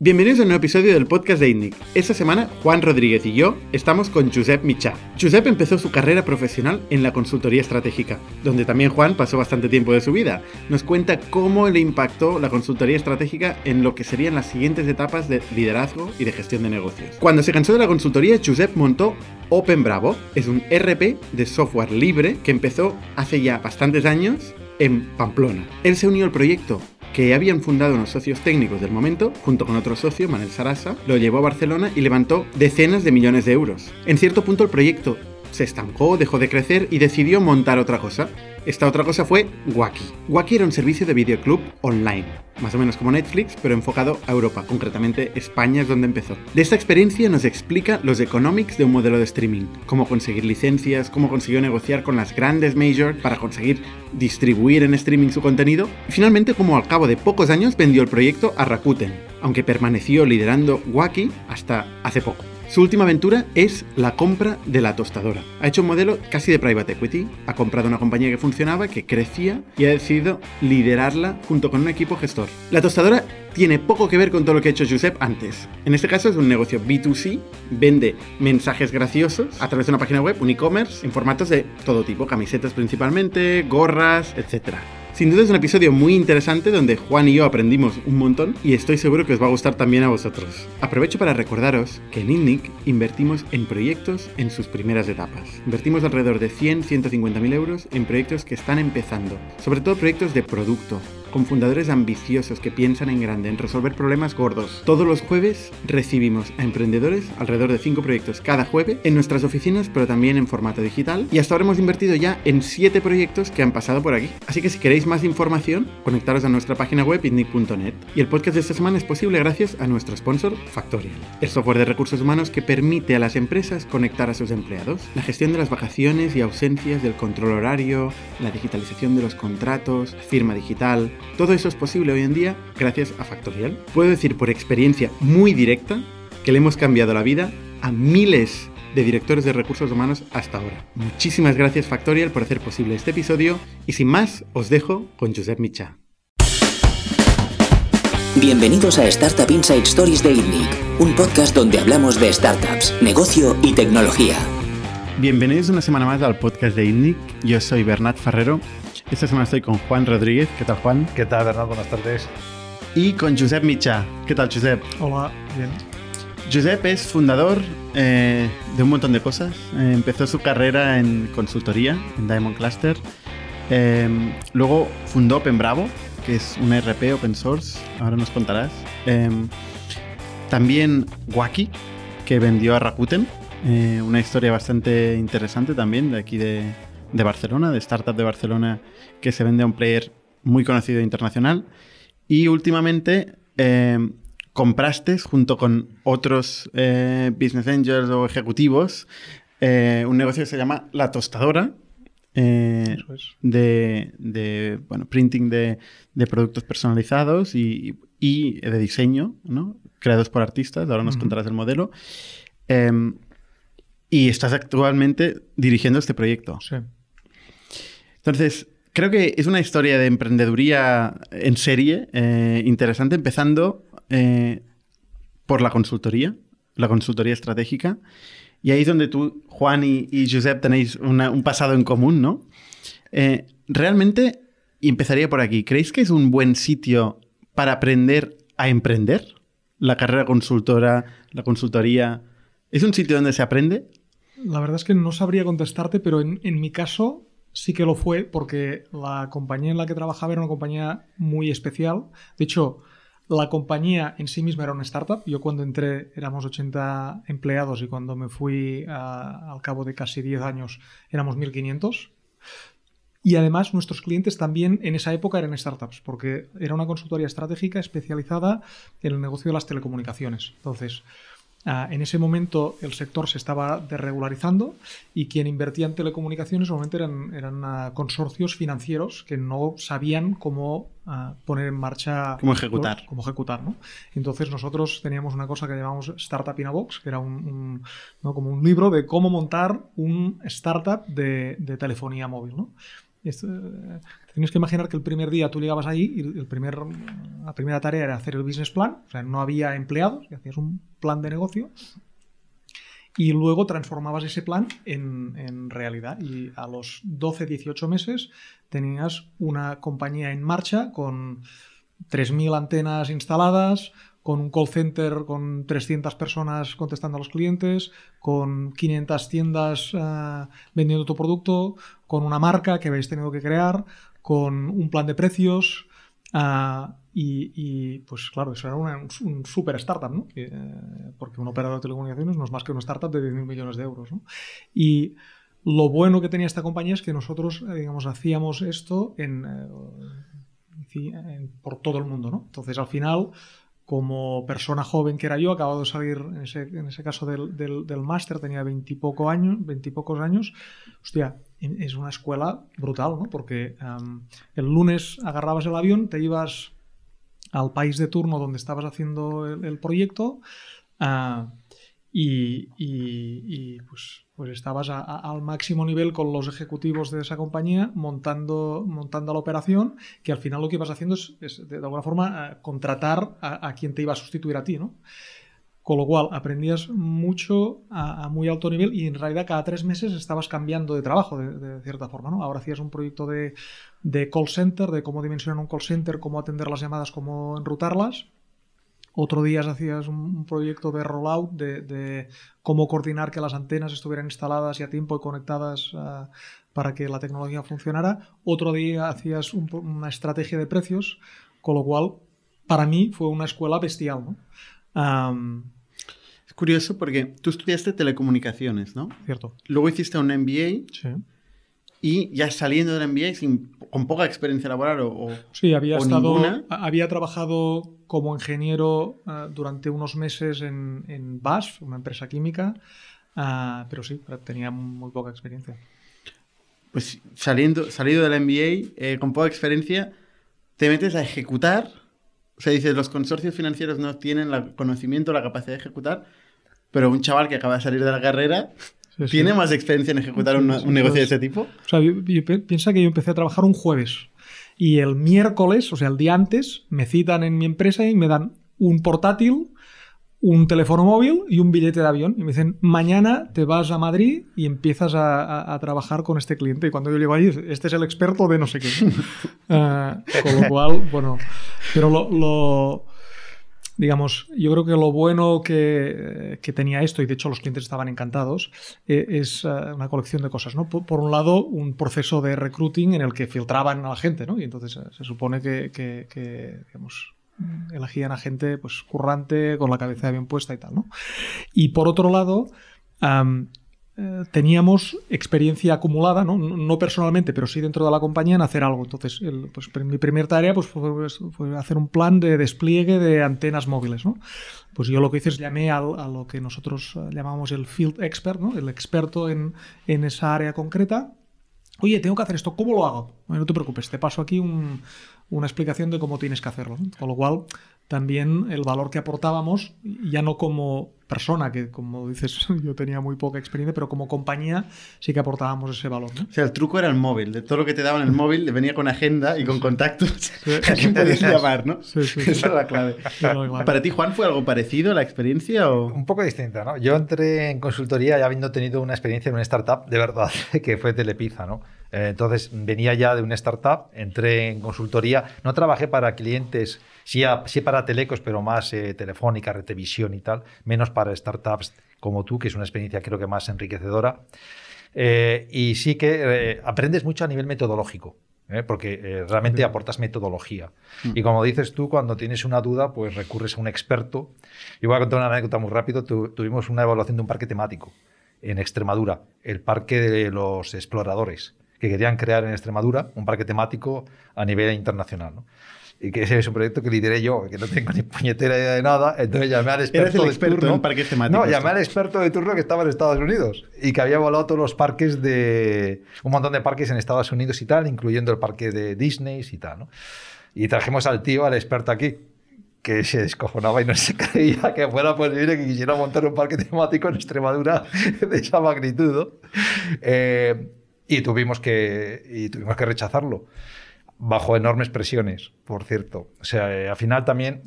Bienvenidos a un nuevo episodio del podcast de INNIC. Esta semana, Juan Rodríguez y yo estamos con Josep Michá. Josep empezó su carrera profesional en la consultoría estratégica, donde también Juan pasó bastante tiempo de su vida. Nos cuenta cómo le impactó la consultoría estratégica en lo que serían las siguientes etapas de liderazgo y de gestión de negocios. Cuando se cansó de la consultoría, Josep montó Open Bravo. Es un RP de software libre que empezó hace ya bastantes años en Pamplona. Él se unió al proyecto que habían fundado unos socios técnicos del momento, junto con otro socio, Manel Sarasa, lo llevó a Barcelona y levantó decenas de millones de euros. En cierto punto el proyecto se estancó, dejó de crecer y decidió montar otra cosa. Esta otra cosa fue Wacky. Wacky era un servicio de videoclub online, más o menos como Netflix, pero enfocado a Europa, concretamente España es donde empezó. De esta experiencia nos explica los economics de un modelo de streaming, cómo conseguir licencias, cómo consiguió negociar con las grandes majors para conseguir distribuir en streaming su contenido, y finalmente cómo al cabo de pocos años vendió el proyecto a Rakuten, aunque permaneció liderando Wacky hasta hace poco. Su última aventura es la compra de la tostadora. Ha hecho un modelo casi de private equity, ha comprado una compañía que funcionaba, que crecía y ha decidido liderarla junto con un equipo gestor. La tostadora tiene poco que ver con todo lo que ha hecho Josep antes. En este caso es un negocio B2C, vende mensajes graciosos a través de una página web, un e-commerce, en formatos de todo tipo, camisetas principalmente, gorras, etc. Sin duda es un episodio muy interesante donde Juan y yo aprendimos un montón y estoy seguro que os va a gustar también a vosotros. Aprovecho para recordaros que en INNIC invertimos en proyectos en sus primeras etapas. Invertimos alrededor de 100-150 mil euros en proyectos que están empezando, sobre todo proyectos de producto, con fundadores ambiciosos que piensan en grande, en resolver problemas gordos. Todos los jueves recibimos a emprendedores, alrededor de 5 proyectos cada jueves, en nuestras oficinas, pero también en formato digital. Y hasta ahora hemos invertido ya en 7 proyectos que han pasado por aquí. Así que si queréis más información, conectaros a nuestra página web itnic.net. Y el podcast de esta semana es posible gracias a nuestro sponsor Factorial, el software de recursos humanos que permite a las empresas conectar a sus empleados, la gestión de las vacaciones y ausencias del control horario, la digitalización de los contratos, firma digital, todo eso es posible hoy en día gracias a Factorial. Puedo decir por experiencia muy directa que le hemos cambiado la vida a miles de directores de recursos humanos hasta ahora. Muchísimas gracias Factorial por hacer posible este episodio y sin más os dejo con Josep Micha. Bienvenidos a Startup Inside Stories de INNIC, un podcast donde hablamos de startups, negocio y tecnología. Bienvenidos una semana más al podcast de INNIC. Yo soy Bernat Ferrero esta semana estoy con Juan Rodríguez. ¿Qué tal, Juan? ¿Qué tal, Bernardo? Buenas tardes. Y con Josep Micha. ¿Qué tal, Josep? Hola, bien. Josep es fundador eh, de un montón de cosas. Eh, empezó su carrera en consultoría, en Diamond Cluster. Eh, luego fundó Open Bravo, que es un RP open source. Ahora nos contarás. también Wacky, que vendió a Rakuten. una historia bastante interesante también de aquí de, de Barcelona, de startup de Barcelona, que se vende a un player muy conocido internacional. Y últimamente eh, compraste, junto con otros eh, business angels o ejecutivos, eh, un negocio que se llama La Tostadora. de, bueno, printing de, productos personalizados y, de diseño, ¿no? creados por artistas. Ahora nos contarás el modelo. y estás actualmente dirigiendo este proyecto. Sí. Entonces, creo que es una historia de emprendeduría en serie eh, interesante, empezando eh, por la consultoría, la consultoría estratégica. Y ahí es donde tú, Juan y, Josep, tenéis un pasado en común, ¿no? Eh, realmente, y empezaría por aquí, ¿creéis que es un buen sitio para aprender a emprender? La carrera consultora, la consultoría, ¿es un sitio donde se aprende? La verdad es que no sabría contestarte, pero en, en mi caso sí que lo fue porque la compañía en la que trabajaba era una compañía muy especial. De hecho, la compañía en sí misma era una startup. Yo cuando entré éramos 80 empleados y cuando me fui al cabo de casi 10 años éramos 1500. Y además nuestros clientes también en esa época eran startups, porque era una consultoría estratégica especializada en el negocio de las telecomunicaciones. Entonces, Ah, en ese momento el sector se estaba desregularizando y quien invertía en telecomunicaciones normalmente eran, eran ah, consorcios financieros que no sabían cómo ah, poner en marcha... Cómo ejecutar. Cómo ejecutar, ¿no? Entonces nosotros teníamos una cosa que llamamos Startup in a Box, que era un, ¿no? como un libro de cómo montar un startup de, de telefonía móvil, ¿no? Tienes que imaginar que el primer día tú llegabas ahí y el primer, la primera tarea era hacer el business plan, o sea, no había empleados, y hacías un plan de negocio y luego transformabas ese plan en, en, realidad. Y a los 12, 18 meses tenías una compañía en marcha con 3.000 antenas instaladas, con un call center con 300 personas contestando a los clientes, con 500 tiendas uh, vendiendo tu producto, con una marca que habéis tenido que crear, con un plan de precios. Uh, y, y, pues claro, eso era una, un, super startup, ¿no? Eh, porque un operador de telecomunicaciones no es más que una startup de 10.000 millones de euros, ¿no? Y lo bueno que tenía esta compañía es que nosotros, digamos, hacíamos esto en, eh, en, por todo el mundo, ¿no? Entonces, al final, como persona joven que era yo, acabado de salir, en ese, en ese caso del, del, del máster, tenía veintipocos años, veintipocos años, hostia, es una escuela brutal, ¿no? Porque um, el lunes agarrabas el avión, te ibas al país de turno donde estabas haciendo el, proyecto uh, y, pues, pues estabas al máximo nivel con los ejecutivos de esa compañía montando, montando la operación, que al final lo que ibas haciendo es, de, alguna forma, uh, contratar a, a, quien te iba a sustituir a ti, ¿no? Con lo cual aprendías mucho a, muy alto nivel y en realidad cada tres meses estabas cambiando de trabajo de, cierta forma. ¿no? Ahora hacías un proyecto de, de, call center, de cómo dimensionar un call center, cómo atender las llamadas, cómo enrutarlas. Otro día hacías un, proyecto de rollout, de, cómo coordinar que las antenas estuvieran instaladas y a tiempo y conectadas uh, para que la tecnología funcionara. Otro día hacías un, una estrategia de precios, con lo cual para mí fue una escuela bestial. ¿no? Curioso porque tú estudiaste telecomunicaciones, ¿no? Cierto. Luego hiciste un MBA. Sí. Y ya saliendo del MBA, sin, con poca experiencia laboral o, o Sí, había, o estado, ninguna. había trabajado como ingeniero uh, durante unos meses en, en BASF, una empresa química, uh, pero sí, tenía muy poca experiencia. Pues saliendo, salido del MBA, eh, con poca experiencia, te metes a ejecutar. O sea, dices, los consorcios financieros no tienen el conocimiento, la capacidad de ejecutar, pero un chaval que acaba de salir de la carrera sí, tiene sí. más experiencia en ejecutar un, un negocio de ese tipo. O sea, yo, yo, piensa que yo empecé a trabajar un jueves y el miércoles, o sea, el día antes, me citan en mi empresa y me dan un portátil, un teléfono móvil y un billete de avión. Y me dicen, mañana te vas a Madrid y empiezas a, a, a trabajar con este cliente. Y cuando yo llego allí, este es el experto de no sé qué. uh, con lo cual, bueno, pero lo, lo digamos, yo creo que lo bueno que, que, tenía esto, y de hecho los clientes estaban encantados, eh, es uh, una colección de cosas, ¿no? Por, un lado, un proceso de recruiting en el que filtraban a la gente, ¿no? Y entonces uh, se supone que, que, digamos, elegían a gente pues currante, con la cabeza bien puesta y tal, ¿no? Y por otro lado, eh, teníamos experiencia acumulada, ¿no? ¿no? personalmente, pero sí dentro de la compañía en hacer algo. Entonces, el, pues, mi primera tarea pues, fue, fue, hacer un plan de despliegue de antenas móviles. ¿no? Pues yo lo que hice es llamé a, a lo que nosotros eh, llamamos el field expert, ¿no? el experto en, en esa área concreta. Oye, tengo que hacer esto, ¿cómo lo hago? Bueno, no te preocupes, te paso aquí un, una explicación de cómo tienes que hacerlo. Con lo cual, también el valor que aportábamos, ya no como persona, que como dices, yo tenía muy poca experiencia, pero como compañía sí que aportábamos ese valor. ¿no? O sea, el truco era el móvil, de todo lo que te daban el móvil, le venía con agenda y con contactos sí. a quién podías llamar, ¿no? Sí, sí, Esa es la clave. ¿Para ti, Juan, fue algo parecido la experiencia? O? Un poco distinta, ¿no? Yo entré en consultoría ya habiendo tenido una experiencia en una startup, de verdad, que fue Telepizza, ¿no? Eh, entonces venía ya de una startup, entré en consultoría, no trabajé para clientes, sí, a, sí para telecos, pero más eh, telefónica, retevisión y tal, menos para startups como tú, que es una experiencia creo que más enriquecedora. Eh, y sí que eh, aprendes mucho a nivel metodológico. ¿eh? porque eh, realmente aportas metodología. Mm. Y como dices tú, cuando tienes una duda, pues recurres a un experto. Yo voy a contar una anécdota muy rápido. Tu, tuvimos una evaluación de un parque temático en Extremadura, el parque de los exploradores, que querían crear en Extremadura un parque temático a nivel internacional. ¿no? y que ese es un proyecto que lideré yo, que no tengo ni puñetera idea de nada, entonces llamé al experto, ¿Eres el experto de turno. en parques temáticos. No, llamé al experto de turno que estaba en Estados Unidos y que había volado todos los parques de... un montón de parques en Estados Unidos y tal, incluyendo el parque de Disney y tal, ¿no? Y trajimos al tío, al experto aquí, que se descojonaba y no se creía que fuera posible que quisiera montar un parque temático en Extremadura de esa magnitud, ¿no? eh, y, tuvimos que, y tuvimos que rechazarlo bajo enormes presiones, por cierto. O sea, eh, al final también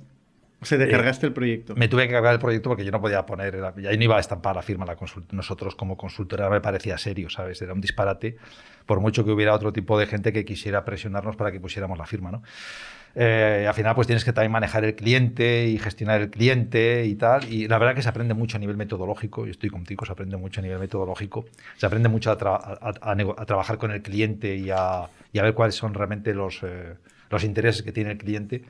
O sea, te cargaste el proyecto. me tuve que cargar el proyecto porque yo no podía poner, y ahí no iba a estampar la firma la nosotros como consultora me parecía serio, ¿sabes? Era un disparate, por mucho que hubiera otro tipo de gente que quisiera presionarnos para que pusiéramos la firma, ¿no? Eh, al final pues tienes que también manejar el cliente y gestionar el cliente y tal, y la verdad que se aprende mucho a nivel metodológico, y estoy contigo, se aprende mucho a nivel metodológico, se aprende mucho a, tra- a- a a trabajar con el cliente y a, y a ver cuáles son realmente los, eh, los intereses que tiene el cliente.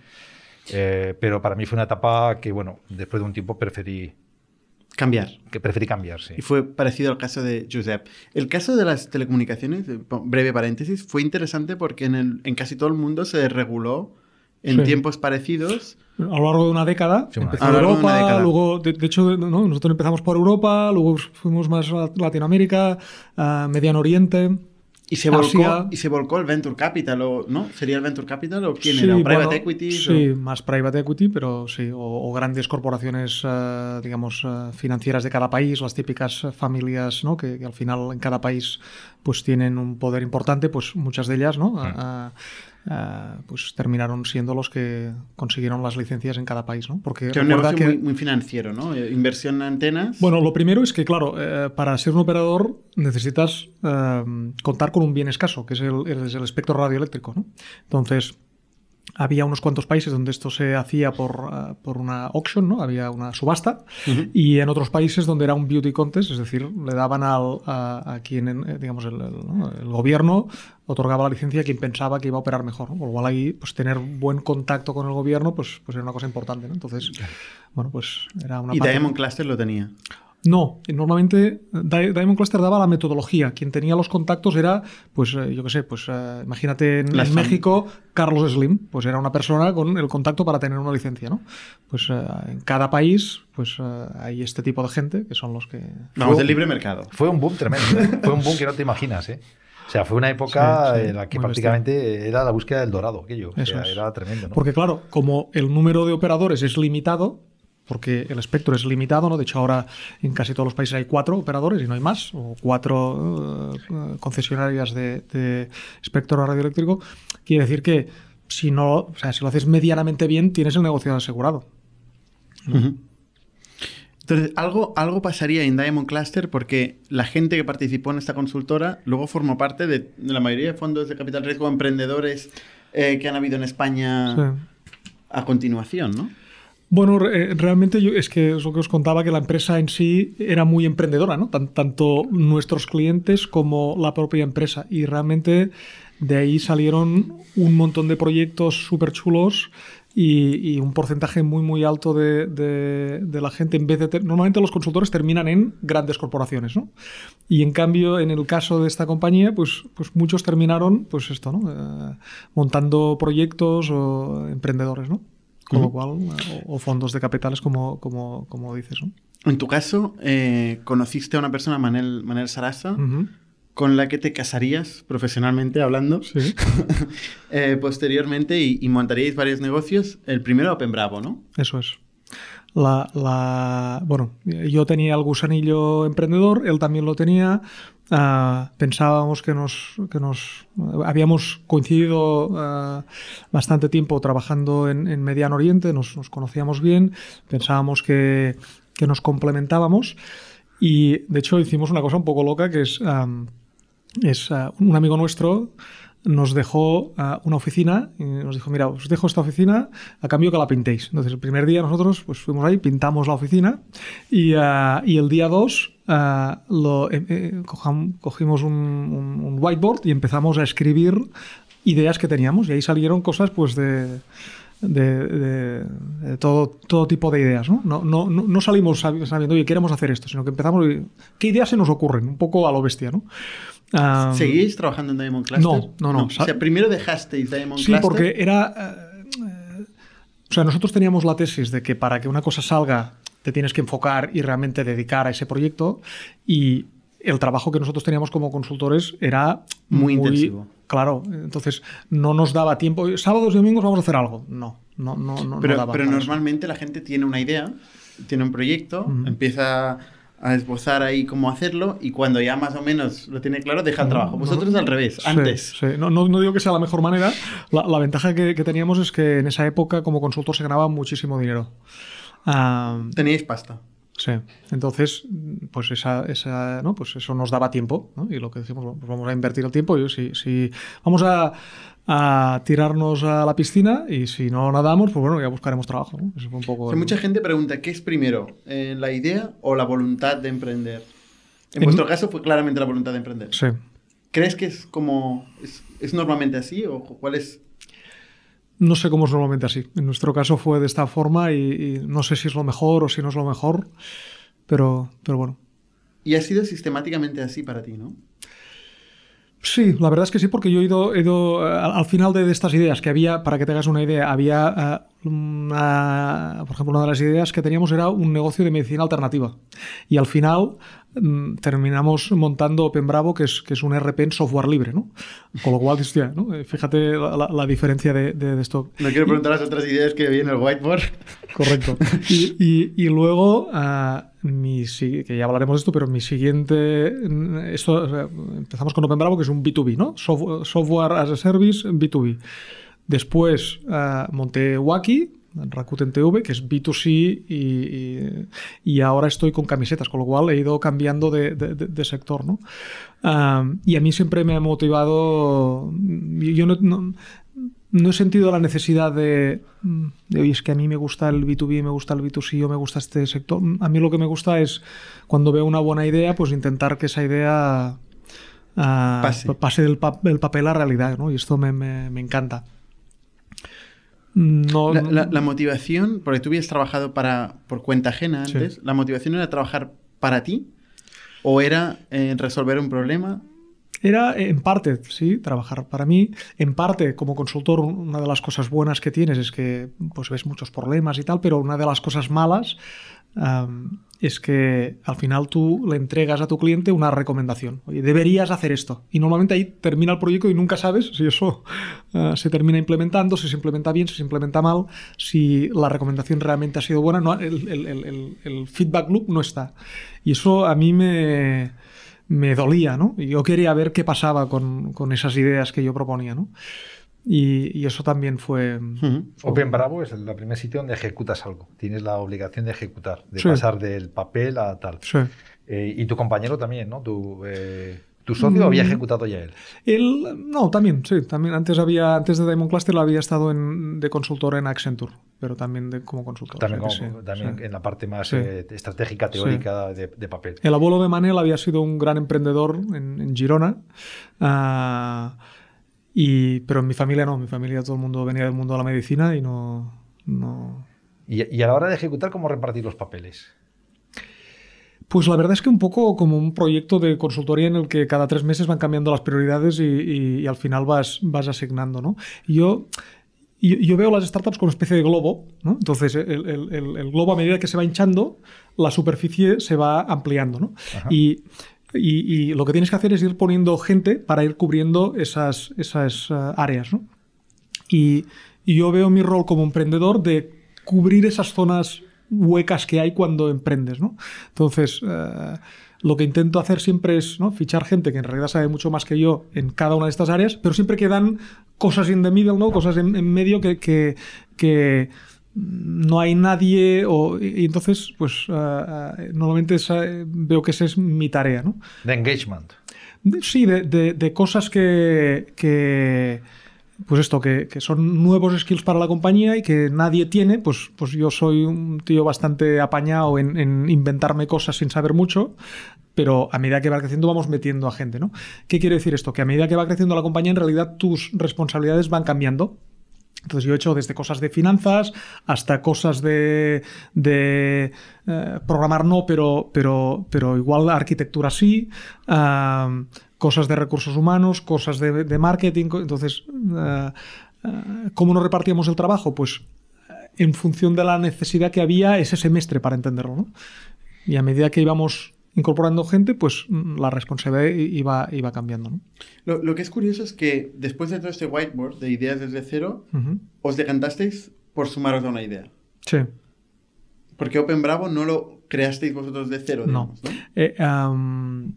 Eh, pero para mí fue una etapa que, bueno, después de un tiempo preferí, Cambiar. que preferí cambiar, sí. Y fue parecido al caso de Josep. El caso de las telecomunicaciones, breve paréntesis, fue interesante porque en, el- en casi todo el mundo se reguló en Sí. tiempos parecidos. A lo largo de una década, Sí, empezó. A lo largo de una Europa, década. luego, de, de hecho, ¿no? nosotros empezamos por Europa, luego fuimos más a Latinoamérica, a Mediano Oriente. Y se volcó, Asia. y se volcó el Venture Capital, o, ¿no? ¿Sería el Venture Capital o quién Sí, era? ¿O Private bueno, Equity? Sí, más private equity, pero sí, o, o grandes corporaciones, eh, digamos, eh, financieras de cada país, las típicas familias, ¿no? Que, que al final en cada país pues tienen un poder importante, pues muchas de ellas, ¿no? Ah, ah, ah, pues terminaron siendo los que consiguieron las licencias en cada país, ¿no? Porque Que un negocio que- muy, muy financiero, ¿no? Eh, Inversión en antenas. Bueno, lo primero es que, claro, eh, para ser un operador necesitas eh, contar con un bien escaso, que es el, es el espectro radioeléctrico. ¿no? Entonces, había unos cuantos países donde esto se hacía por, eh, por una auction, ¿no? había una subasta, y en otros países donde era un beauty contest, es decir, le daban al, a, a quien, eh, digamos, el, el- ¿no? el gobierno otorgaba la licencia a quien pensaba que iba a operar mejor. ¿no? Con lo cual ahí, pues tener buen contacto con el gobierno, pues, pues era una cosa importante. ¿no? Entonces, bueno, pues era una y parte- Diamond Cluster lo tenía. No, normalmente Di- Diamond Cluster daba la metodología. Quien tenía los contactos era, pues, eh, yo qué sé, pues eh, imagínate en, México, Carlos Slim, pues era una persona con el contacto para tener una licencia, ¿no? Pues eh, en cada país, pues hay este tipo de gente que son los que. Vamos, Fue- del libre mercado. Fue un boom tremendo, ¿eh? fue un boom que no te imaginas, ¿eh? O sea, fue una época Sí, sí, en la que prácticamente era la búsqueda del dorado, aquello. O Eso sea, es. era tremendo, ¿no? Porque claro, como el número de operadores es limitado, porque el espectro es limitado, ¿no? De hecho, ahora en casi todos los países hay cuatro operadores y no hay más, o cuatro eh, concesionarias de, de espectro radioeléctrico, quiere decir que si no, o sea, si lo haces medianamente bien, tienes el negocio asegurado. Entonces, algo, algo pasaría en Diamond Cluster porque la gente que participó en esta consultora luego formó parte de, de la mayoría de fondos de capital riesgo, emprendedores eh, que han habido en España Sí. a continuación, ¿no? Bueno, eh, realmente yo, es que es lo que os contaba, que la empresa en sí era muy emprendedora, ¿no? Tan- tanto nuestros clientes como la propia empresa. Y realmente de ahí salieron un montón de proyectos súper chulos y, un porcentaje muy, muy alto de la gente, en vez de... ter- Normalmente los consultores terminan en grandes corporaciones, ¿no? Y en cambio, en el caso de esta compañía, pues, pues muchos terminaron, pues esto, ¿no? Eh, montando proyectos o emprendedores, ¿no? Con lo cual, o, o fondos de capitales, como, como, como dices, ¿no? En tu caso, eh, conociste a una persona, Manel, Manel Sarasa, con la que te casarías profesionalmente hablando Sí, eh, posteriormente y, y montaríais varios negocios. El primero Open Bravo, ¿no? eso es. La, la- bueno, yo tenía el gusanillo emprendedor, él también lo tenía. Ah, pensábamos que nos, que nos habíamos coincidido ah, bastante tiempo trabajando en, en Mediano Oriente, nos, nos conocíamos bien, pensábamos que, que nos complementábamos y de hecho hicimos una cosa un poco loca que es, am, es un amigo nuestro nos dejó una oficina y nos dijo, mira, os dejo esta oficina a cambio que la pintéis. Entonces, el primer día nosotros pues, fuimos ahí, pintamos la oficina y, y el día 2 cogimos un, un- un whiteboard y empezamos a escribir ideas que teníamos y ahí salieron cosas pues de... De, de- de todo, todo tipo de ideas. ¿no? No, no, no- salimos sabi- sabiendo, oye, queremos hacer esto, sino que empezamos, ¿qué ideas se nos ocurren? Un poco a lo bestia, ¿no? Ah, ¿Seguís trabajando en Diamond Cluster? no, no, no. O sea, primero dejasteis Diamond Sí, Cluster. porque era. eh, eh, o sea, nosotros teníamos la tesis de que para que una cosa salga te tienes que enfocar y realmente dedicar a ese proyecto. Y el trabajo que nosotros teníamos como consultores era Muy intensivo. Claro, entonces no nos daba tiempo. Sábados y domingos vamos a hacer algo. No, no, no, no. no Pero, daba pero normalmente la gente tiene una idea, tiene un proyecto, empieza a esbozar ahí cómo hacerlo y cuando ya más o menos lo tiene claro, deja el trabajo. Vosotros al revés, Sí, antes. sí. No, no- no digo que sea la mejor manera. La, la ventaja que, que teníamos es que en esa época como consultor se ganaba muchísimo dinero. Ah, Teníais pasta. Sí, entonces, pues, esa, esa, ¿no? pues eso nos daba tiempo, ¿no? y lo que decimos, pues vamos a invertir el tiempo, y si, si vamos a, a tirarnos a la piscina y si no nadamos, pues bueno, ya buscaremos trabajo. ¿no? Eso fue un poco O sea, el- mucha gente pregunta, ¿qué es primero? eh, ¿La idea o la voluntad de emprender? En En- vuestro caso fue claramente la voluntad de emprender. Sí. ¿Crees que es como... es, es normalmente así o cuál es...? No sé cómo es normalmente así. En nuestro caso fue de esta forma y, no sé si es lo mejor o si no es lo mejor, pero, pero bueno. Y ha sido sistemáticamente así para ti, ¿no? Sí, la verdad es que sí, porque yo he ido, he ido, eh, al al final de, de estas ideas que había, para que te hagas una idea, había, eh, una- por ejemplo, una de las ideas que teníamos era un negocio de medicina alternativa. Y al final mm, terminamos montando Open Bravo, que es, que es un RP en software libre, ¿no? Con lo cual, hostia, ¿no? Eh, fíjate la, la- la diferencia de, de- de esto. No quiero preguntar las otras ideas que vi en el whiteboard. Correcto. Y, y- y luego, ah, mi, que ya hablaremos de esto, pero mi siguiente. mm, empezamos con Open Bravo, que es un B2B, ¿no? Sof- Software as a Service B2B. Después ah, monté Wacky, Rakuten TV, que es B2C, y, y- ahora estoy con camisetas, con lo cual he ido cambiando de, de- sector, ¿no? Ah, y a mí siempre me ha motivado. Yo no no he sentido la necesidad de, de, oye, es que a mí me gusta el B2B, me gusta el B2C o me gusta este sector. A mí lo que me gusta es, cuando veo una buena idea, pues intentar que esa idea ah, Pase. pase del, pa- del papel a realidad, ¿no? Y esto me, me- me encanta. No, La, la- la motivación, porque tú habías trabajado para, por cuenta ajena Sí. antes, ¿la motivación era trabajar para ti? ¿O era eh, resolver un problema? Era en parte, sí, trabajar para mí. En parte, como consultor, una de las cosas buenas que tienes es que pues, ves muchos problemas y tal, pero una de las cosas malas am, es que al final tú le entregas a tu cliente una recomendación. Oye, deberías hacer esto. Y normalmente ahí termina el proyecto y nunca sabes si eso ah, se termina implementando, si se implementa bien, si se implementa mal, si la recomendación realmente ha sido buena. No, el- el- el- el feedback loop no está. Y eso a mí me me dolía, ¿no? Y yo quería ver qué pasaba con, con esas ideas que yo proponía, ¿no? Y, y eso también fue... Ujú. Open Bravo es el primer sitio donde ejecutas algo. Tienes la obligación de ejecutar, de Sí. pasar del papel a tal. Sí. Eh, y tu compañero también, ¿no? Tu, eh, tu socio había Mm. ejecutado ya él. Él, no, también, sí, también. Antes había, antes de Diamond Cluster había estado en- de consultor en Accenture, pero también de, como consultor. También, o sea como- sí, también sí. en la parte más Sí. eh, estratégica, teórica de, de papel. El abuelo de Manel había sido un gran emprendedor en, en Girona. ah, y, pero en mi familia no, mi familia todo el mundo venía del mundo de la medicina y no, no, Y, y a la hora de ejecutar, ¿cómo repartir los papeles? Pues la verdad es que un poco como un proyecto de consultoría en el que cada tres meses van cambiando las prioridades y, y- y al final vas, vas asignando, ¿no? Yo, yo, veo las startups como una especie de globo, ¿no? Entonces el, el- globo a medida que se va hinchando, la superficie se va ampliando, ¿no? Y, y- y lo que tienes que hacer es ir poniendo gente para ir cubriendo esas, esas eh, áreas, ¿no? Y, y yo veo mi rol como emprendedor de cubrir esas zonas huecas que hay cuando emprendes, ¿no? Entonces, eh, lo que intento hacer siempre es ¿no? fichar gente que en realidad sabe mucho más que yo en cada una de estas áreas, pero siempre quedan cosas in the middle, ¿no? Cosas en, en medio que, que- que no hay nadie o, y entonces, pues, eh, normalmente esa- veo que esa es mi tarea, ¿no? De engagement. Sí, de, de- de cosas que, que, pues esto, que, que son nuevos skills para la compañía y que nadie tiene, pues, pues yo soy un tío bastante apañado en, en inventarme cosas sin saber mucho, pero a medida que va creciendo vamos metiendo a gente, ¿no? ¿Qué quiere decir esto? Que a medida que va creciendo la compañía, en realidad tus responsabilidades van cambiando. Entonces yo he hecho desde cosas de finanzas hasta cosas de, de, eh, programar no, pero, pero, pero igual arquitectura sí, ah, cosas de recursos humanos, cosas de, de marketing. Entonces, ah, ah, ¿cómo nos repartíamos el trabajo? Pues eh, en función de la necesidad que había ese semestre para entenderlo. ¿no? Y a medida que íbamos incorporando gente, pues mm, la responsabilidad iba, iba cambiando. ¿no? Lo, lo que es curioso es que después de todo este whiteboard de ideas desde cero, Ujú. os decantasteis por sumaros a una idea. Sí. Porque Open Bravo no lo creasteis vosotros de cero, No. digamos, ¿no? Eh, am,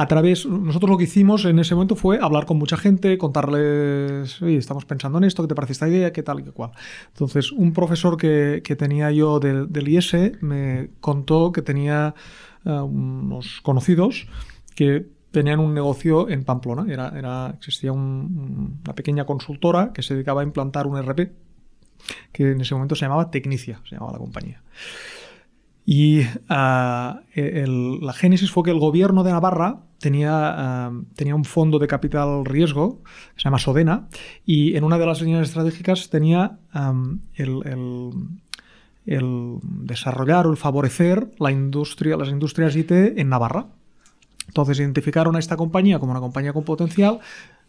a través, nosotros lo que hicimos en ese momento fue hablar con mucha gente, contarles, oye, estamos pensando en esto, ¿qué te parece esta idea? ¿Qué tal? ¿Qué cual? Entonces, un profesor que, tenía yo del, del me contó que tenía eh, unos conocidos que tenían un negocio en Pamplona. Era, era, existía un- un- una pequeña consultora que se dedicaba a implantar un RP que en ese momento se llamaba Tecnicia, se llamaba la compañía. Y ah, el- la génesis fue que el gobierno de Navarra tenía, ah, tenía un fondo de capital riesgo que se llama Sodena y en una de las líneas estratégicas tenía el- el desarrollar o el favorecer la industria, las industrias IT en Navarra. Entonces identificaron a esta compañía como una compañía con potencial,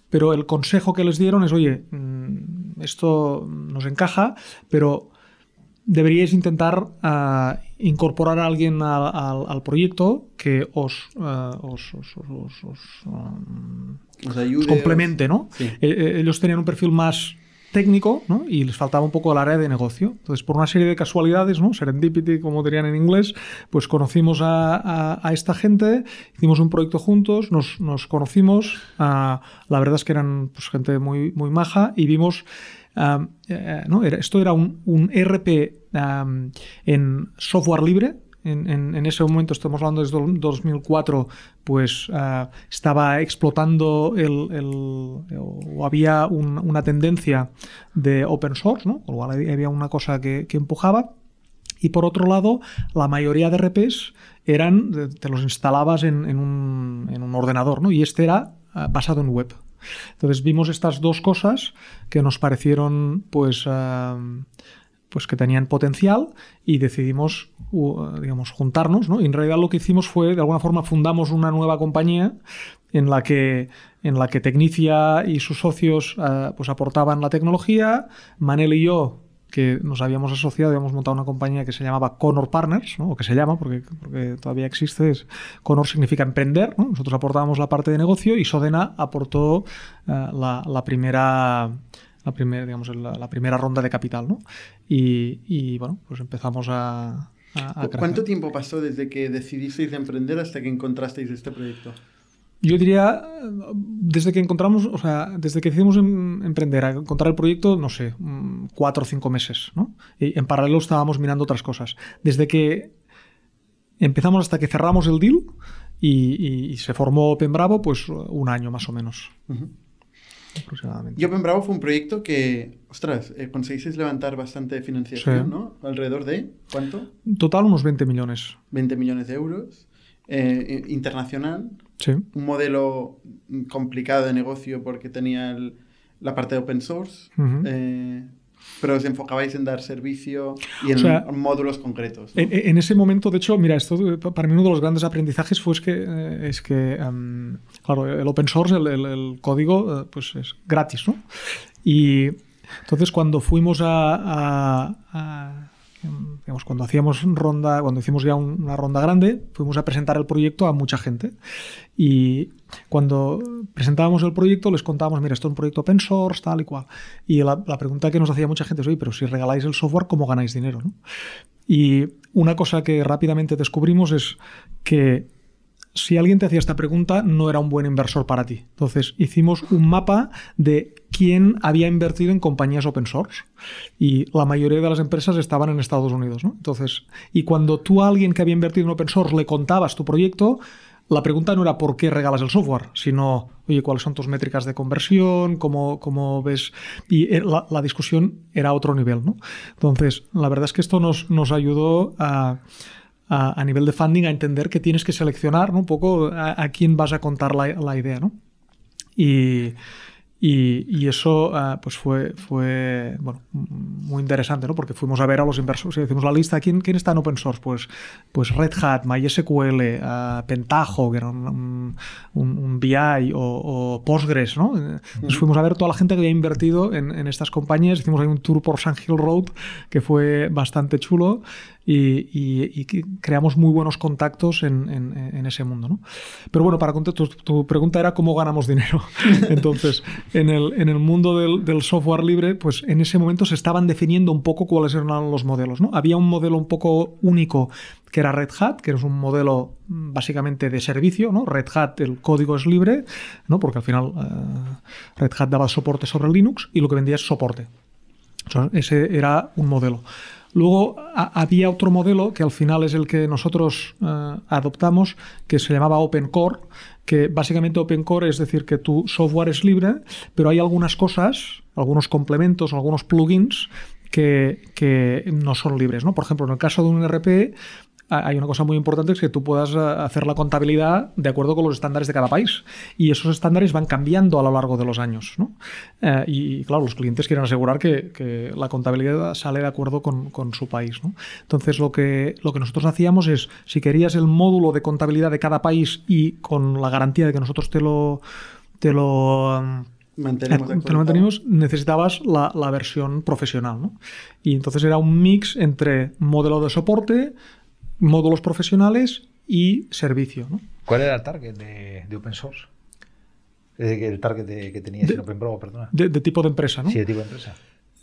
pero el consejo que les dieron es, oye, mm, esto nos encaja, pero deberíais intentar ah, incorporar a alguien al, al- al proyecto que os, ah, os- os- os- um, ayude. complemente, ¿no? Sí. Eh, ellos tenían un perfil más técnico ¿no? y les faltaba un poco el área de negocio. Entonces, por una serie de casualidades, ¿no? serendipity, como dirían en inglés, pues conocimos a, a- a esta gente, hicimos un proyecto juntos, nos, nos conocimos, ah, la verdad es que eran pues, gente muy, muy maja y vimos... ah, eh, ¿no? Esto era un, un RP en software libre, en, ese momento, estamos hablando desde el 2004, pues ah, estaba explotando el, o había un- una tendencia de open source, ¿no? Cual había una cosa que, empujaba. Y por otro lado, la mayoría de RPs eran, te los instalabas en, en un, en un ordenador, ¿no? Y este era ah, basado en web. Entonces vimos estas dos cosas que nos parecieron, pues, ah, pues que tenían potencial y decidimos, digamos, juntarnos, ¿no? Y en realidad lo que hicimos fue, de alguna forma, fundamos una nueva compañía en la que, en la que Tecnicia y sus socios eh, pues aportaban la tecnología, Manel y yo que nos habíamos asociado, habíamos montado una compañía que se llamaba Connor Partners, ¿no? o que se llama, porque, porque todavía existe, es, Connor significa emprender, ¿no? nosotros aportábamos la parte de negocio y Sodena aportó eh, la, la primera la, primer- digamos, la, la primera ronda de capital, ¿no? Y, y, bueno, pues empezamos a, a- a ¿Cu- crecer. ¿Cuánto tiempo pasó desde que decidisteis emprender hasta que encontrasteis este proyecto? Yo diría, desde que encontramos, o sea, desde que decidimos em- emprender a encontrar el proyecto, no sé, mm, cuatro o cinco meses, ¿no? Y en paralelo estábamos mirando otras cosas. Desde que empezamos hasta que cerramos el deal y, y- y se formó Open Bravo, pues un año más o menos, Ujú. aproximadamente. Y Open Bravo fue un proyecto que, ostras, eh, conseguisteis levantar bastante financiación, Sí. ¿no? Alrededor de, ¿cuánto? Total unos 20 millones. 20 millones de euros. Eh, internacional. Sí. Un modelo complicado de negocio porque tenía el- la parte de open source. Eh, pero os enfocabais en dar servicio y en O sea, módulos concretos. ¿no? En, en ese momento, de hecho, mira, esto eh, pa- para mí uno de los grandes aprendizajes fue es que, eh, es que em, claro, el open source, el, el- el código, eh, pues es gratis, ¿no? Y entonces cuando fuimos a, a- a- digamos, cuando hacíamos ronda, cuando hicimos ya un- una ronda grande, fuimos a presentar el proyecto a mucha gente. Y cuando presentábamos el proyecto les contábamos, mira, esto es un proyecto open source, tal y cual. Y la, pregunta que nos hacía mucha gente es, oye, pero si regaláis el software, ¿cómo ganáis dinero? Y una cosa que rápidamente descubrimos es que si alguien te hacía esta pregunta, no era un buen inversor para ti. Entonces hicimos un mapa de quién había invertido en compañías open source. Y la mayoría de las empresas estaban en Estados Unidos. ¿no? Entonces, y cuando tú a alguien que había invertido en open source le contabas tu proyecto, la pregunta no era por qué regalas el software, sino, oye, ¿cuáles son tus métricas de conversión? ¿Cómo, cómo ves? Y eh, la, la discusión era a otro nivel, ¿no? Entonces, la verdad es que esto nos, nos ayudó a, a, a nivel de funding a entender que tienes que seleccionar ¿no? un poco a, a quién vas a contar la, la idea, ¿no? Y, y, y eso ah, pues fue, fue bueno, muy interesante, ¿no? Porque fuimos a ver a los inversores y decimos la lista, ¿quién, quién está en open source? Pues, pues Red Hat, MySQL, ah, Pentaho, que era un, un- un BI, o, o Postgres, ¿no? Entonces fuimos a ver toda la gente que había invertido en, en estas compañías, hicimos ahí un tour por Sun Hill Road que fue bastante chulo y, creamos muy buenos contactos en, ese mundo. ¿no? Pero bueno, para tu, tu, pregunta era cómo ganamos dinero. Entonces, en el, en el mundo del, del, software libre, pues en ese momento se estaban definiendo un poco cuáles eran los modelos. ¿no? Había un modelo un poco único que era Red Hat, que es un modelo mm, básicamente de servicio, ¿no? Red Hat, el código es libre, ¿no? Porque al final eh, Red Hat daba soporte sobre Linux y lo que vendía es soporte. ese era un modelo. Luego había otro modelo que al final es el que nosotros eh, adoptamos, que se llamaba Open Core, que básicamente Open Core es decir que tu software es libre, pero hay algunas cosas, algunos complementos, algunos plugins que, no son libres. ¿no? Por ejemplo, en el caso de un RP, hay una cosa muy importante, es que tú puedas eh, hacer la contabilidad de acuerdo con los estándares de cada país. Y esos estándares van cambiando a lo largo de los años. ¿no? Eh, y claro, los clientes quieren asegurar que, que la contabilidad sale de acuerdo con, con, su país. ¿no? Entonces, lo que, lo que nosotros hacíamos es, si querías el módulo de contabilidad de cada país y con la garantía de que nosotros te lo... Te lo Mantenemos te lo mantenimos, necesitabas la, la, versión profesional. ¿no? Y entonces era un mix entre modelo de soporte, módulos profesionales y servicio. ¿no? ¿Cuál era el target de, open source? El target que tenías en Open perdona. De, de, tipo de empresa, ¿no? Sí, de tipo de empresa.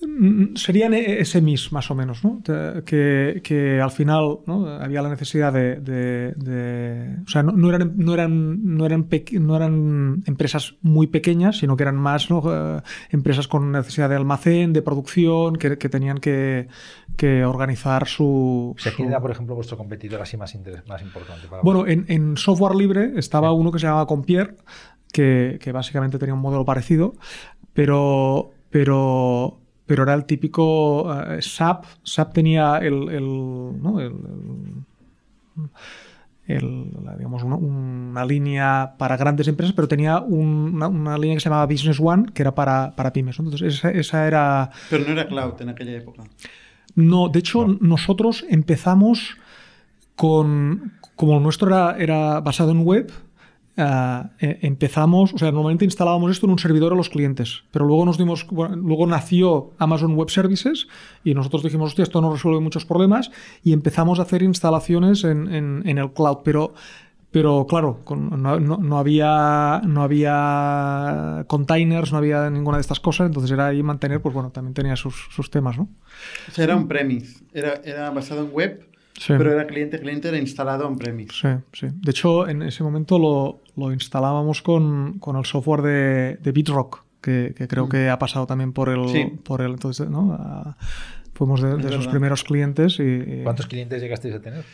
Mm, serían e-, SMIs más o menos, ¿no? que, que, al final ¿no? había la necesidad de, de, o sea, no, eran, no, eran, no, eran no eran empresas muy pequeñas, sino que eran más ¿no? Eh, empresas con necesidad de almacén, de producción, que, que tenían que, que, organizar su... ¿Se era, por ejemplo, vuestro competidor así más, más importante? Para bueno, en, en, software libre estaba uno que se llamaba Compier, que, que básicamente tenía un modelo parecido, pero... pero pero era el típico eh, SAP. SAP tenía el, digamos, una, línea para grandes empresas, pero tenía una, línea que se llamaba Business One, que era para, para pymes. Entonces, esa, era... Pero no era cloud en aquella época. No, de hecho, nosotros empezamos con... Como nuestro era, era basado en web, Uh, empezamos, o sea, normalmente instalábamos esto en un servidor a los clientes, pero luego nos dimos, luego nació Amazon Web Services y nosotros dijimos, hostia, esto nos resuelve muchos problemas y empezamos a hacer instalaciones en, en, el cloud, pero pero claro, no, no, había, no había containers, no había ninguna de estas cosas, entonces era ahí mantener, pues bueno, también tenía sus, sus temas, ¿no? O sea, era un premise, era, era basado en web, pero era cliente, cliente era instalado en premise. Sí, sí. De hecho, en ese momento lo, lo instalábamos con, con, el software de, de Bitrock, que, que creo mm. que ha pasado también por el... Por el entonces, ¿no? fuimos de, de sus primeros clientes. Y, ¿Cuántos clientes llegasteis a tener?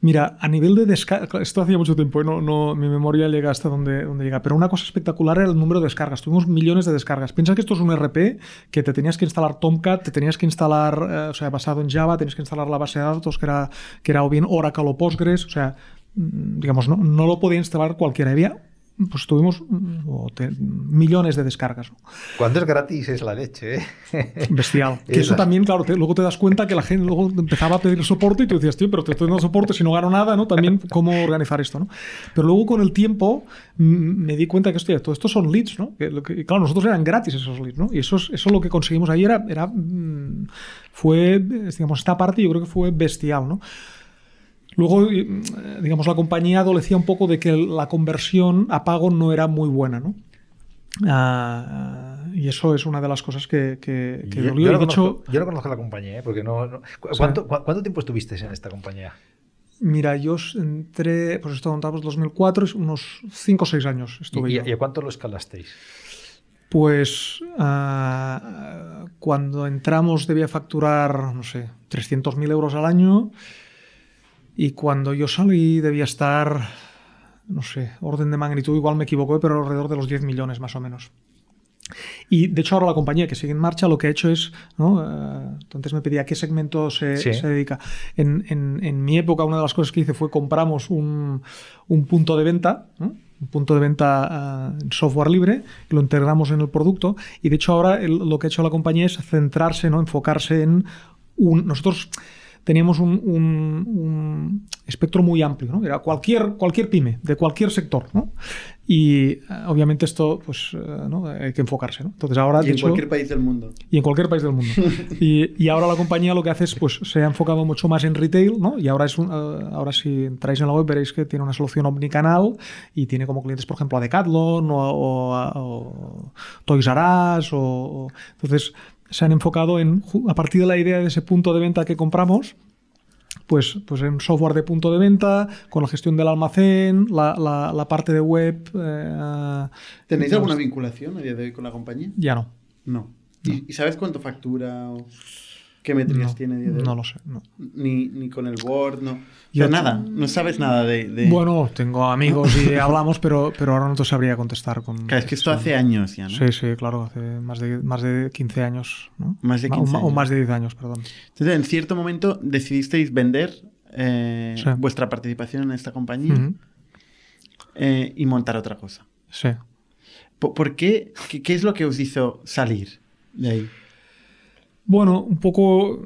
Mira, a nivel de descarga, esto hacía mucho tiempo, ¿eh? no, no, mi memoria llega hasta donde, donde llega, pero una cosa espectacular era el número de descargas. Tuvimos millones de descargas. Piensa que esto es un RP que te tenías que instalar Tomcat, te tenías que instalar, eh, o sea, basado en Java, tenías que instalar la base de datos que era, que era o bien Oracle o Postgres, o sea, digamos, no, no lo podía instalar cualquiera. Había pues tuvimos mm, millones de descargas. Cuando es gratis es la leche, ¿eh? Bestial. Que eso también, claro, luego te das cuenta que la gente luego empezaba a pedir soporte y tú decías, tío, pero te estoy dando soporte si no gano nada, ¿no? También cómo organizar esto, ¿no? Pero luego con el tiempo me di cuenta que, hostia, todo esto son leads, ¿no? Que, claro, nosotros eran gratis esos leads, ¿no? Y eso, es, eso lo que conseguimos ahí era, era mm, fue, digamos, esta parte yo creo que fue bestial, ¿no? Luego, eh, digamos, la compañía adolecía un poco de que la conversión a pago no era muy buena, ¿no? Ah, y eso es una de las cosas que, que, yo, dolió. Yo, no conozco, yo, no conozco, la compañía, ¿eh? porque no. ¿cuánto, ¿Cuánto tiempo estuviste en esta compañía? Mira, yo entré, pues esto contamos 2004, unos 5 o 6 años estuve. ¿Y, ¿Y, a cuánto lo escalasteis? Pues uh, cuando entramos debía facturar, no sé, 300.000 euros al año y cuando yo salí debía estar, no sé, orden de magnitud, igual me equivoqué, pero alrededor de los 10 millones más o menos. Y de hecho ahora la compañía que sigue en marcha lo que ha hecho es, ¿no? Eh, antes me pedía a qué segmento se, se dedica. En, en, en, mi época una de las cosas que hice fue compramos un, un punto de venta, un punto de venta uh, en software libre, lo integramos en el producto y de hecho ahora el, lo que ha hecho la compañía es centrarse, ¿no? enfocarse en un... Nosotros teníamos un, un- un espectro muy amplio, ¿no? Era cualquier, cualquier pyme, de cualquier sector, ¿no? Y eh, obviamente esto, pues, eh, ¿no? hay que enfocarse, ¿no? Entonces ahora, Y en hecho, cualquier país del mundo. y en cualquier país del mundo. Y, y ahora la compañía lo que hace es, pues, se ha enfocado mucho más en retail, ¿no? Y ahora es un- eh, ahora si entráis en la web veréis que tiene una solución omnicanal y tiene como clientes, por ejemplo, a Decathlon o, o a- o Toys R Us o, o- entonces se han enfocado en a partir de la idea de ese punto de venta que compramos. Pues, pues en software de punto de venta, con la gestión del almacén, la, la- la parte de web. eh, ¿Tenéis alguna vinculación a día de hoy con la compañía? Ya no. No. ¿Y, y sabes cuánto factura o qué metrías No, tiene a día de hoy? no lo sé. no. Ni, ni con el board, no. Yo- sea, nada, no sabes nada de... de- Bueno, tengo amigos y hablamos, pero, pero ahora no te sabría contestar con... Claro, es que esto hace años ya, ¿no? Sí, sí, claro, hace más de, más de 15 años, ¿no? Más de Ma- 15 o, ma- o años. más de 10 años, perdón. Entonces, en cierto momento decidisteis vender eh, Sí. vuestra participación en esta compañía eh, y montar otra cosa. Sí. ¿Por, por qué, qué? qué es lo que os hizo salir de ahí? Bueno, un poco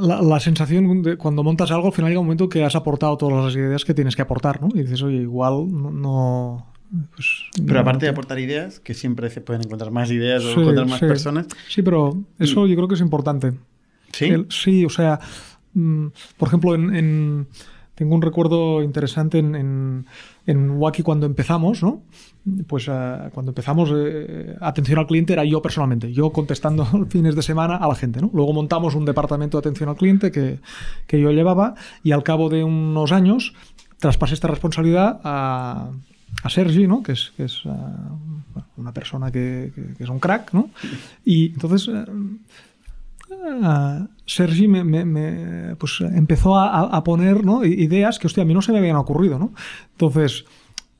la, la sensación de cuando montas algo, al final llega un momento que has aportado todas las ideas que tienes que aportar, ¿no? Y dices, oye, igual no... no, pues, Pero no- aparte de aportar ideas, que siempre se pueden encontrar más ideas o encontrar más sí. personas. Sí, pero eso yo creo que es importante. ¿Sí? El- sí, o sea, mm, por ejemplo, en, en- tengo un recuerdo interesante en, en, en Wacky cuando empezamos, ¿no? Pues eh, cuando empezamos, eh, atención al cliente era yo personalmente, yo contestando fines de semana a la gente, ¿no? Luego montamos un departamento de atención al cliente que, que yo llevaba y al cabo de unos años traspasé esta responsabilidad a, a Sergi, ¿no? Que es, que es eh, una persona que, que- que es un crack, ¿no? Y entonces... eh, Ah, Sergi me, me- me, pues, empezó a, poner ¿no? ideas que hostia, a mí no se me habían ocurrido. ¿no? Entonces,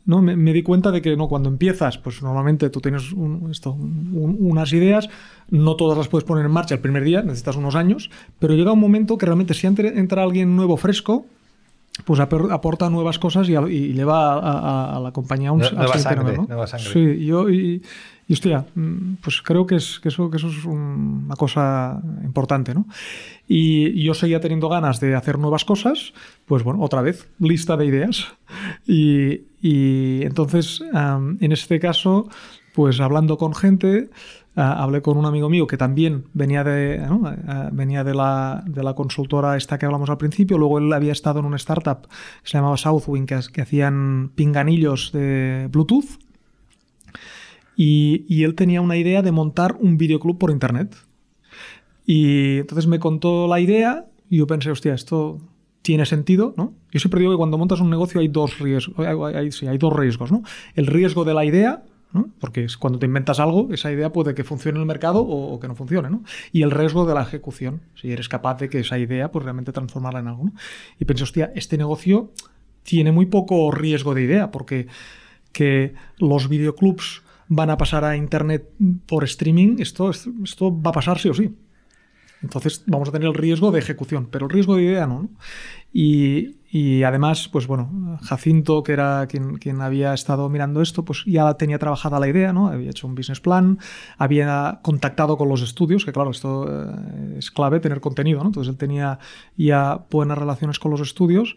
¿no? Me, di cuenta de que no, cuando empiezas, pues normalmente tú tienes un- esto, un- unas ideas, no todas las puedes poner en marcha el primer día, necesitas unos años, pero llega un momento que realmente si entra alguien nuevo, fresco, pues aporta nuevas cosas y, a- y le va a, a- a la compañía un Nue- nueva al siguiente sangre, nivel, ¿no? nueva sangre. Sí, yo y, y, hostia, mm, pues creo que, es, que, eso, que eso es un- una cosa importante, ¿no? Y yo seguía teniendo ganas de hacer nuevas cosas, pues bueno, otra vez, lista de ideas. Y, y entonces, am, en este caso, pues hablando con gente, ah, hablé con un amigo mío que también venía de, ¿no? Ah, venía de la, de la consultora esta que hablamos al principio, luego él había estado en una startup que se llamaba Southwind, que, que hacían pinganillos de Bluetooth. Y, él tenía una idea de montar un videoclub por internet. Y entonces me contó la idea y yo pensé, hostia, esto tiene sentido, ¿no? Yo siempre digo que cuando montas un negocio hay dos riesgos, hay, hay- dos riesgos, ¿no? El riesgo de la idea, ¿no? Porque cuando te inventas algo, esa idea puede que funcione en el mercado o, o que no funcione, ¿no? Y el riesgo de la ejecución, si eres capaz de que esa idea, pues realmente transformarla en algo, ¿no? Y pensé, hostia, este negocio tiene muy poco riesgo de idea, porque que los videoclubs van a pasar a internet por streaming, esto, esto va a pasar sí o sí. Entonces vamos a tener el riesgo de ejecución, pero el riesgo de idea no. Y, y además, pues bueno, Jacinto, que era quien, quien había estado mirando esto, pues ya tenía trabajada la idea, ¿no? Había hecho un business plan, había contactado con los estudios, que claro, esto eh, es clave, tener contenido, ¿no? Entonces él tenía ya buenas relaciones con los estudios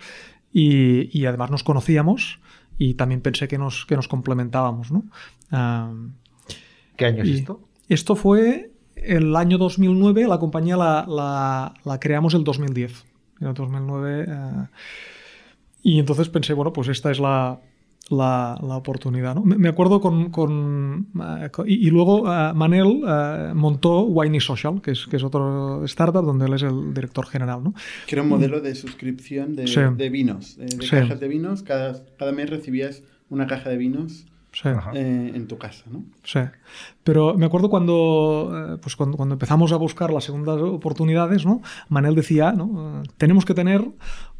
y, y además nos conocíamos y también pensé que nos, que nos complementábamos, ¿no? ¿Qué año es esto? Esto fue el año 2009, la compañía la, la- la creamos el 2010. En el 2009. eh, y entonces pensé, bueno, pues esta es la, la, la oportunidad. ¿no? Me, me acuerdo con. con, eh, co- y, y luego eh, Manel eh, montó Winey Social, que es, que es otro startup donde él es el director general. ¿no? Que era un modelo de suscripción de, Sí. de vinos, de, de Sí. cajas de vinos. Cada, cada mes recibías una caja de vinos Sí. Eh, en tu casa, ¿no? Sí, pero me acuerdo cuando, eh, pues cuando, cuando empezamos a buscar las segundas oportunidades, ¿no? Manel decía, ¿no? Eh, tenemos que tener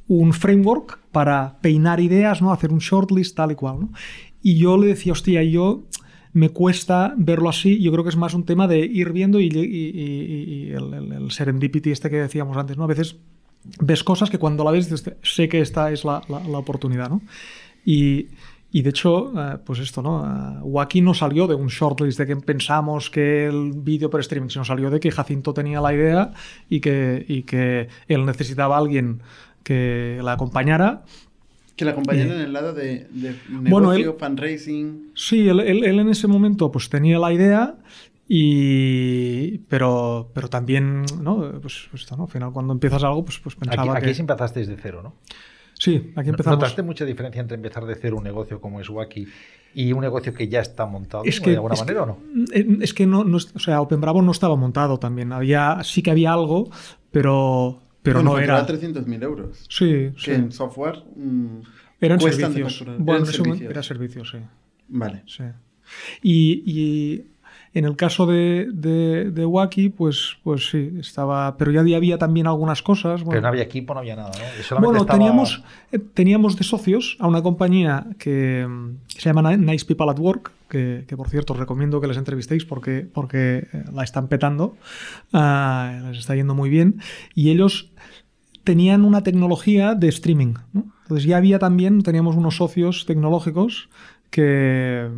un framework para peinar ideas, ¿no? Hacer un shortlist tal y cual, ¿no? Y yo le decía, hostia, yo me cuesta verlo así, yo creo que es más un tema de ir viendo y, y- y- y el, serendipity este que decíamos antes, ¿no? A veces ves cosas que cuando la ves sé que esta es la, oportunidad, ¿no? Y, de hecho, eh, pues esto, ¿no? Wacky no salió de un shortlist de que pensamos que el vídeo por streaming, sino salió de que Jacinto tenía la idea y que, que él necesitaba a alguien que la acompañara. Que la acompañara Y- en el lado de, de negocio, Bueno, él- fundraising. Sí, él, él- él en ese momento pues tenía la idea y pero pero también no pues, pues esto, ¿no? al final cuando empiezas algo pues pues Aquí, pensaba aquí que sí empezaste de cero, ¿no? sí aquí empezamos ¿Notaste mucha diferencia entre empezar de cero un negocio como es Wacky y un negocio que ya está montado es que de alguna es manera que- o no? eh, es que no, no o sea Open Bravo no estaba montado también había sí que había algo pero pero Bueno, no era 300.000 euros. sí, sí. Que en software mm, eran servicios bueno Eran servicios. era servicios sí Vale. Sí. Y, y en el caso de, de, de Wacky, pues, pues sí, estaba. Pero ya había también algunas cosas. Pero bueno. no había equipo, no había nada, ¿no? Bueno, estaba- teníamos, eh, teníamos de socios a una compañía que, que se llama Ni- Nice People at Work, que, que, por cierto os recomiendo que les entrevistéis porque, porque eh, la están petando, ah, les está yendo muy bien, y ellos tenían una tecnología de streaming. ¿no? Entonces ya había también, teníamos unos socios tecnológicos que...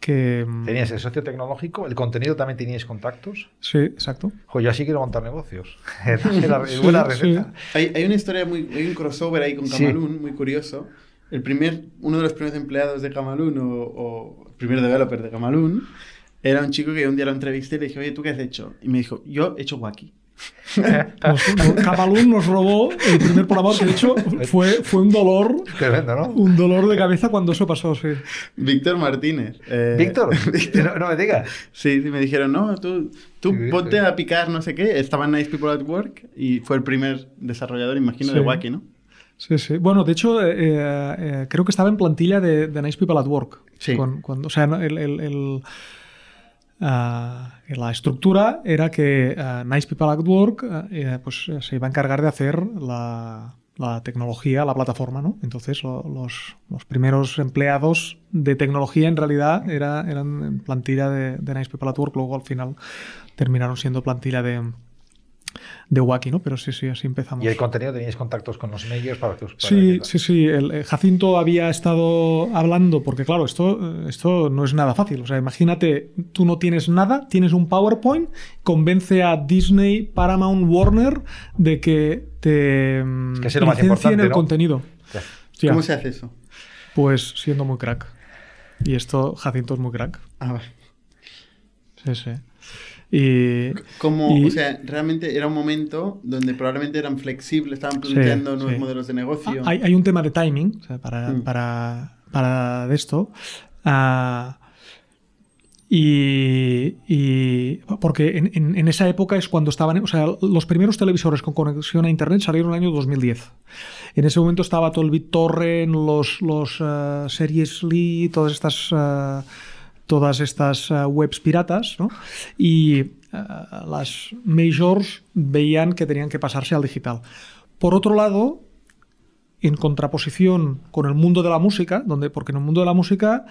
que Tenías el socio tecnológico, el contenido también teníais contactos. Sí, exacto. Joder, yo así quiero montar negocios. Es buena Sí, receta. Hay, hay una historia muy. Hay un crossover ahí con Sí. Camalún, muy curioso. El primer, uno de los primeros empleados de Camalún, o, o el primer developer de Camalún, era un chico que un día lo entrevisté y le dije, oye, ¿tú qué has hecho? Y me dijo, yo he hecho Wacky. Nos, nos- Camalún nos robó el primer programador que de hecho fue, fue un dolor Tremendo, ¿no? un dolor de cabeza cuando eso pasó, sí. Víctor Martínez. eh, Víctor, Víctor. no, no me digas. Sí, sí, me dijeron, no, tú, tú Sí, ponte sí. a picar no sé qué. Estaba en Nice People at Work y fue el primer desarrollador, imagino, Sí. de Wacky, ¿no? Sí, sí. Bueno, de hecho, eh, eh, creo que estaba en plantilla de, de Nice People at Work. Sí. Con- cuando, o sea, el- el, ah, la estructura era que ah, Nice People at Work eh, pues, eh, se iba a encargar de hacer la, la tecnología, la plataforma, ¿no? Entonces, lo- los, los primeros empleados de tecnología en realidad era, eran plantilla de, de Nice People at Work, luego al final terminaron siendo plantilla de, de Wacky, ¿no? Pero sí, sí, así empezamos. Y el contenido teníais contactos con los medios para que os para Sí, que- sí, sí. El, eh, Jacinto había estado hablando, porque claro, esto, eh, esto no es nada fácil. O sea, imagínate, tú no tienes nada, tienes un PowerPoint, convence a Disney, Paramount, Warner de que te mm, que es lo más licencien importante, el ¿no? contenido. ¿Cómo se hace eso? Pues siendo muy crack. Y esto, Jacinto es muy crack. Ah, vale. Sí, sí. Y, Como, Y- o sea, realmente era un momento donde probablemente eran flexibles, estaban planteando nuevos sí. modelos de negocio. Hay, hay un tema de timing o sea, para, Mm. para, para de esto. Ah, y, y- porque en, en- en esa época es cuando estaban, o sea, los primeros televisores con conexión a internet salieron en el año 2010. En ese momento estaba todo el BitTorrent, los, los ah, Series Lee, todas estas, ah, todas estas ah, webs piratas, ¿no? Y ah, las majors veían que tenían que pasarse al digital. Por otro lado, en contraposición con el mundo de la música, donde, porque en el mundo de la música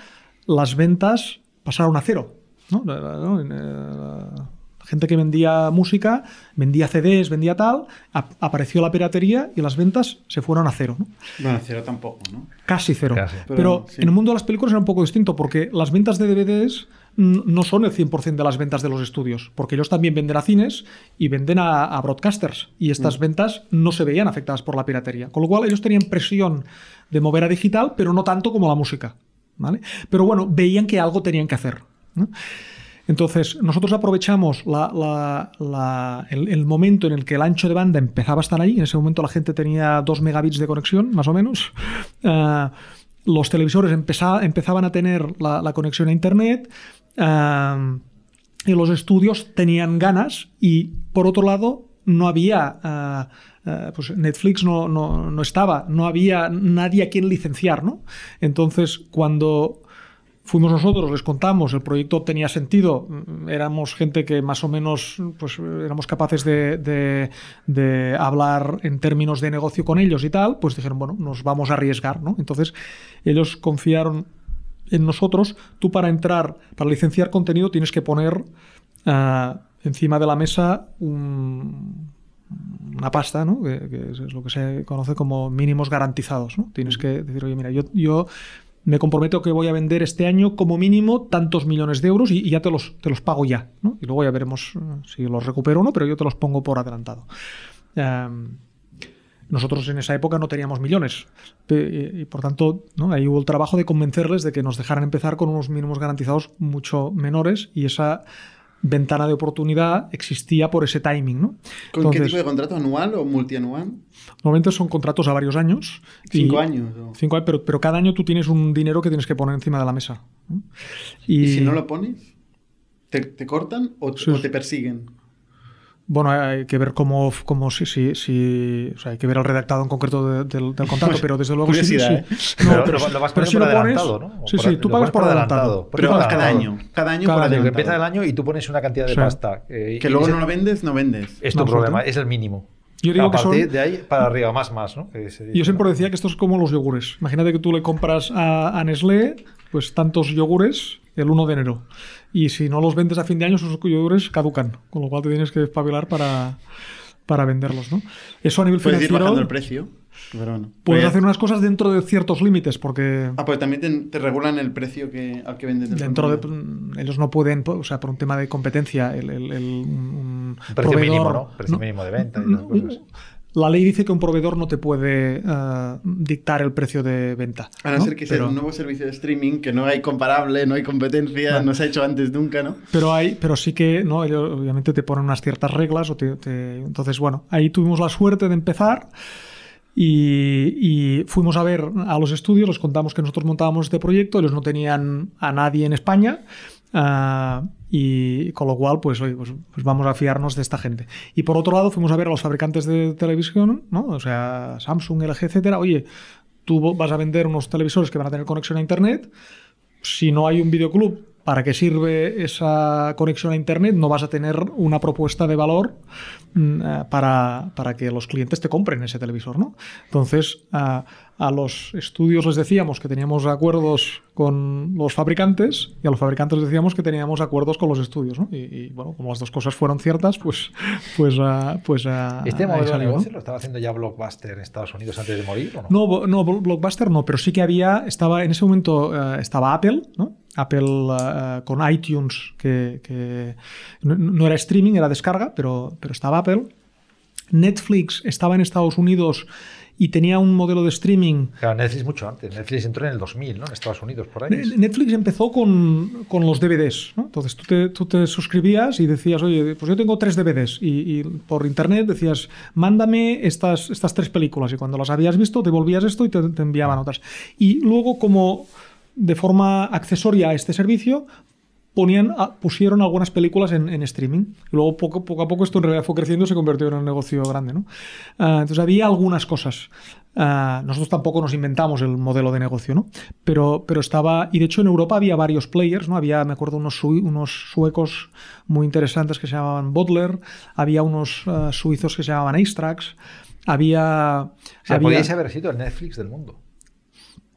las ventas pasaron a cero. ¿no? Gente que vendía música, vendía CDs, vendía tal, ap- apareció la piratería y las ventas se fueron a cero. ¿no? Bueno, cero tampoco, ¿no? Casi cero. Casi. Pero, Pero, sí. en el mundo de las películas era un poco distinto porque las ventas de DVDs mm, no son el 100% de las ventas de los estudios, porque ellos también venden a cines y venden a, a broadcasters y estas ventas no se veían afectadas por la piratería. Con lo cual ellos tenían presión de mover a digital, pero no tanto como la música. ¿vale? Pero bueno, veían que algo tenían que hacer. ¿no? Entonces, nosotros aprovechamos el, momento en el que el ancho de banda empezaba a estar ahí. En ese momento la gente tenía 2 megabits de conexión, más o menos. Ah, los televisores empeza- empezaban a tener la, conexión a Internet. ah, y los estudios tenían ganas. Y por otro lado, no había. ah, pues Netflix no, no- no estaba, no había nadie a quien licenciar, ¿no? Entonces, cuando fuimos nosotros, les contamos, el proyecto tenía sentido, mm, éramos gente que más o menos pues, éramos capaces de, de- de hablar en términos de negocio con ellos y tal, pues dijeron, bueno, nos vamos a arriesgar, ¿no? Entonces ellos confiaron en nosotros, tú para entrar, para licenciar contenido tienes que poner ah, encima de la mesa un- una pasta, ¿no? que, que es lo que se conoce como mínimos garantizados. ¿no? Tienes que decir, oye, mira, yo, yo me comprometo que voy a vender este año como mínimo tantos millones de euros y, ya te los, te los pago ya. Y luego ya veremos eh, si los recupero o no, pero yo te los pongo por adelantado. Em, nosotros en esa época no teníamos millones pe- y, por tanto ahí hubo el trabajo de convencerles de que nos dejaran empezar con unos mínimos garantizados mucho menores y esa ventana de oportunidad existía por ese timing. ¿no? ¿Con qué tipo de contrato? ¿Anual o multianual? Normalmente son contratos a varios años. y- ¿Cinco años? o- Cinco años, pero, pero cada año tú tienes un dinero que tienes que poner encima de la mesa. ¿no? ¿Y si no lo pones? ¿Te, te cortan o, Sí. o te persiguen? Bueno, hay que ver cómo, cómo si, si, si- o sea, hay que ver el redactado en concreto de- del, del contrato, pero desde luego sí- sí. ¿eh? No, Pero pero, lo- lo vas pero si por lo pones, adelantado, ¿no? Sí, sí, tú pagas por adelantado. Pero por cada año. Cada año Cada por año. Que adelantado. empieza el año y tú pones una cantidad de Sí. pasta. eh, Que y luego no lo vendes, no vendes. Es tu No, problema, es el mínimo. Yo digo a que son- partir de ahí para arriba, más, más, ¿no? Que dice, Yo siempre ¿no? decía que esto es como los yogures. Imagínate que tú le compras a, a Nestlé pues tantos yogures el 1 de enero. Y si no los vendes a fin de año, esos yogures caducan. Con lo cual te tienes que espabilar para, para venderlos. ¿no? Eso a nivel Puedes ir financiero. bajando el precio. Pero bueno. Puedes Pero ya- hacer unas cosas dentro de ciertos límites, porque Ah, pues también te, te regulan el precio que, al que venden. el dentro de mm, ellos no pueden, o sea, por un tema de competencia, el, el- el- un, un Un precio mínimo, ¿no? Precio mínimo de venta y no, esas cosas. La ley dice que un proveedor no te puede eh, dictar el precio de venta. A no, ser que sea Pero- un nuevo servicio de streaming, que no hay comparable, no hay competencia, Vale. no se ha hecho antes nunca, ¿no? Pero hay, pero sí que, ¿no? Ellos obviamente te ponen unas ciertas reglas. O te- te- entonces, bueno, ahí tuvimos la suerte de empezar. Y, y fuimos a ver a los estudios, les contamos que nosotros montábamos este proyecto, ellos no tenían a nadie en España, ah, y con lo cual, pues, oye, pues, pues vamos a fiarnos de esta gente. Y por otro lado, fuimos a ver a los fabricantes de televisión, ¿no? o sea, Samsung, LG, etcétera. Oye, tú vas a vender unos televisores que van a tener conexión a Internet, si no hay un videoclub, ¿para qué sirve esa conexión a Internet? No vas a tener una propuesta de valor para, para que los clientes te compren ese televisor, ¿no? Entonces, a, a los estudios les decíamos que teníamos acuerdos con los fabricantes y a los fabricantes les decíamos que teníamos acuerdos con los estudios, ¿no? Y, y, bueno, como las dos cosas fueron ciertas, pues, pues, ah, pues ¿Este modelo de salió, ¿no? negocio lo estaba haciendo ya Blockbuster en Estados Unidos antes de morir o no? No, no, Blo- Blockbuster no, pero sí que había, estaba en ese momento eh, estaba Apple, ¿no? Apple eh, con iTunes, que, que no, no era streaming, era descarga, pero, pero estaba Apple. Netflix estaba en Estados Unidos y tenía un modelo de streaming. Claro, Netflix mucho antes. Netflix entró en el 2000, ¿no? En Estados Unidos, por ahí. Ne- Netflix empezó con, con los DVDs, ¿no? Entonces tú te, tú te suscribías y decías, oye, pues yo tengo tres DVDs y, y por internet decías, mándame estas, estas tres películas y cuando las habías visto te volvías esto y te, te enviaban otras. Y luego como de forma accesoria a este servicio ponían, a- pusieron algunas películas en, en streaming. Y luego poco, poco a poco esto en realidad fue creciendo y se convirtió en un negocio grande. ¿no? Ah, entonces había algunas cosas. Ah, nosotros tampoco nos inventamos el modelo de negocio, ¿no? Pero, pero estaba, y de hecho en Europa había varios players, ¿no? Había, me acuerdo, unos, unos suecos muy interesantes que se llamaban Bodler, había unos ah, suizos que se llamaban Astrax, había... O sea, había- podíais haber sido el Netflix del mundo.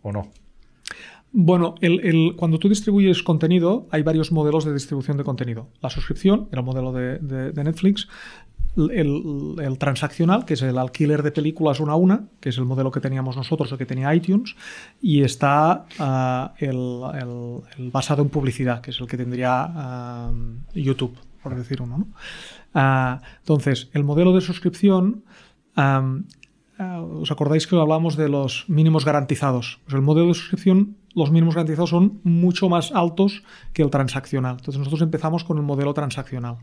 ¿O no? Bueno, el- el- cuando tú distribuyes contenido, hay varios modelos de distribución de contenido. La suscripción, el modelo de, Netflix. El, transaccional, que es el alquiler de películas una a una, que es el modelo que teníamos nosotros o que tenía iTunes. Y está ah, el, basado en publicidad, que es el que tendría ah, YouTube, por decir uno. ¿no? Ah, entonces, el modelo de suscripción ¿Os acordáis que hablábamos de los mínimos garantizados? Pues el modelo de suscripción, los mínimos garantizados son mucho más altos que el transaccional. Entonces nosotros empezamos con el modelo transaccional.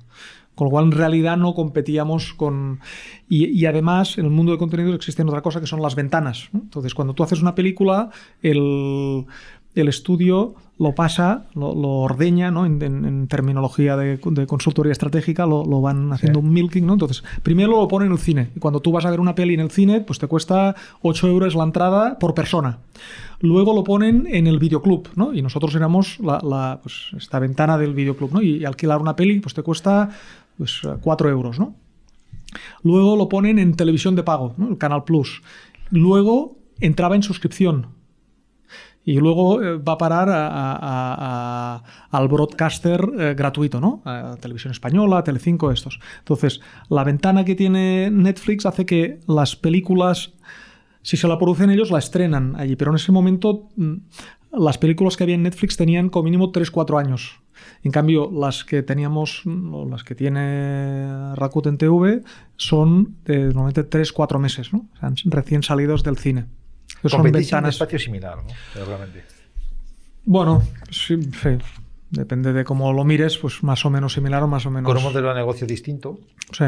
Con lo cual en realidad no competíamos con... Y, además en el mundo de contenidos existe otra cosa que son las ventanas. Entonces cuando tú haces una película, el, el estudio lo pasa, lo, lo ordeña, ¿no? En, en- en terminología de, de consultoría estratégica, lo, lo van haciendo Sí. un milking, ¿no? Entonces, primero lo ponen en el cine. Y cuando tú vas a ver una peli en el cine, pues te cuesta 8 euros la entrada por persona. Luego lo ponen en el videoclub, ¿no? Y nosotros éramos la, la, pues, esta ventana del videoclub, ¿no? Y, alquilar una peli, pues te cuesta pues, 4 euros, ¿no? Luego lo ponen en televisión de pago, ¿no? el Canal Plus. Luego entraba en suscripción. Y luego eh, va a parar al broadcaster eh, gratuito, ¿no? A Televisión Española, Telecinco, estos. Entonces, la ventana que tiene Netflix hace que las películas, si se la producen ellos, la estrenan allí. Pero en ese momento mm, las películas que había en Netflix tenían como mínimo 3-4 años. En cambio, las que teníamos, o las que tiene Rakuten TV, son de normalmente 3-4 meses, ¿no? O recién salidos del cine. Son ventanas. un espacio similar, ¿no? Realmente. Bueno, sí, sí, Depende de cómo lo mires, pues más o menos similar o más o menos. Con un modelo de negocio distinto. Sí.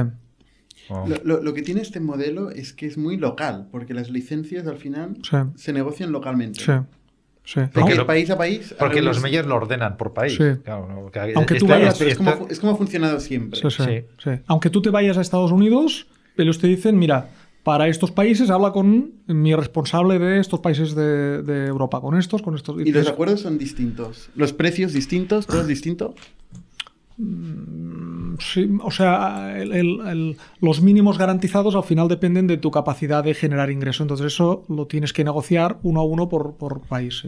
Oh. Lo, que tiene este modelo es que es muy local, porque las licencias al final se negocian localmente. Sí. Sí. Porque de país a país. Porque los medios lo ordenan por país. Sí. Aunque tú vayas, es, como, es, como, ha funcionado siempre. Sí, Aunque tú te vayas a Estados Unidos, ellos te dicen, mira, para estos países habla con mi responsable de estos países de, Europa, con estos, con estos. ¿Y los acuerdos son distintos? ¿Los precios distintos? ¿Todo es distinto? Mm, sí, o sea, los mínimos garantizados al final dependen de tu capacidad de generar ingreso. Entonces eso lo tienes que negociar uno a uno por, por país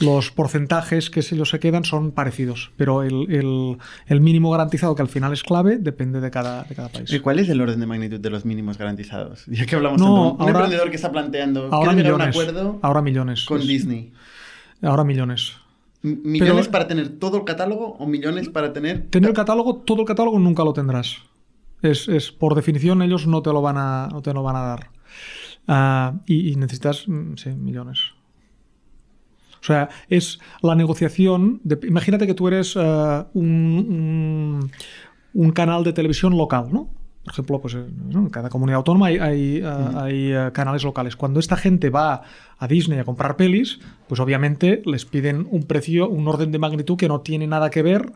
los porcentajes que ellos se quedan son parecidos, pero el, mínimo garantizado, que al final es clave, depende de cada, país. ¿Y cuál es el orden de magnitud de los mínimos garantizados? Ya que hablamos de un, emprendedor que está planteando ahora millones, un acuerdo ahora millones, con Disney. Ahora millones. ¿Millones para tener todo el catálogo o millones para tener...? Tener el catálogo, todo el catálogo nunca lo tendrás. Es, por definición, ellos no te lo van a, no te lo van a dar. Ah, y, y, necesitas, mm, sí, millones. O sea, es la negociación. imagínate que tú eres eh, un, canal de televisión local, ¿no? Por ejemplo, pues, en cada comunidad autónoma hay, hay, eh, canales locales. Cuando esta gente va a Disney a comprar pelis, pues obviamente les piden un precio, un orden de magnitud que no tiene nada que ver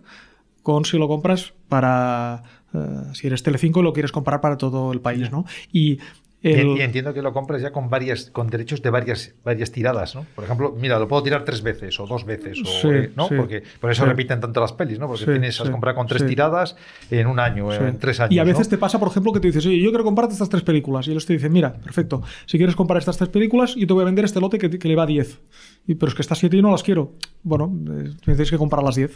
con si lo compras para eh, si eres Telecinco y lo quieres comprar para todo el país, ¿no? Y y, entiendo que lo compras ya con varias, con derechos de varias, varias tiradas, ¿no? Por ejemplo, mira, lo puedo tirar tres veces o dos veces, o, ¿no? Porque por eso repiten tanto las pelis, ¿no? Porque tienes a comprar con tres tiradas en un año, en tres años. Y a veces te pasa, por ejemplo, que te dices, oye, yo quiero comprarte estas tres películas. Y ellos te dicen, mira, perfecto, si quieres comprar estas tres películas, yo te voy a vender este lote que, que le va a 10. Y, pero es que estas siete yo no las quiero. Bueno, eh, tienes que comprar las 10.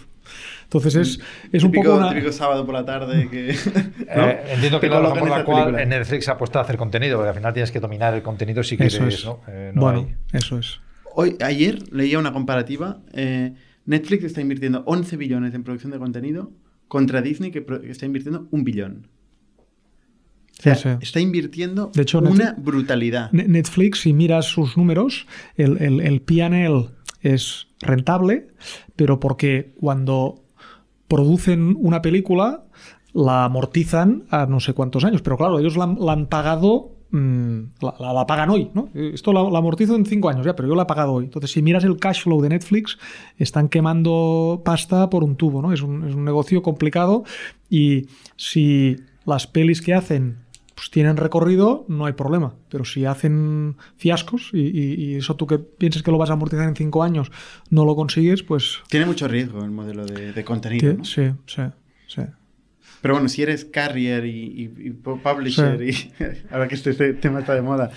Entonces es, es un poco una... Típico sábado por la tarde que... Eh, entiendo que la razón por la cual en Netflix ha apuesto a hacer contenido, porque al final tienes que dominar el contenido si quieres, eso es. ¿no? Eh, bueno, eso es. Hoy, ayer leía una comparativa. Netflix está invirtiendo 11 billones en producción de contenido contra Disney que, está invirtiendo un billón. Está invirtiendo de hecho, una brutalidad. Netflix, si miras sus números, el, el, el PNL es rentable, pero porque cuando producen una película la amortizan a no sé cuántos años, pero claro, ellos la, han pagado mm, la, pagan hoy, ¿no? Esto la, amortizo en cinco años ya, pero yo la he pagado hoy. Entonces, si miras el cash flow de Netflix, están quemando pasta por un tubo, ¿no? Es un, es un negocio complicado y si las pelis que hacen pues tienen recorrido, no hay problema. Pero si hacen fiascos y, eso tú que piensas que lo vas a amortizar en cinco años no lo consigues, pues... Tiene mucho riesgo el modelo de, contenido. Sí, sí, sí. Pero bueno, si eres carrier y, publisher, y ahora que este, este, tema está de moda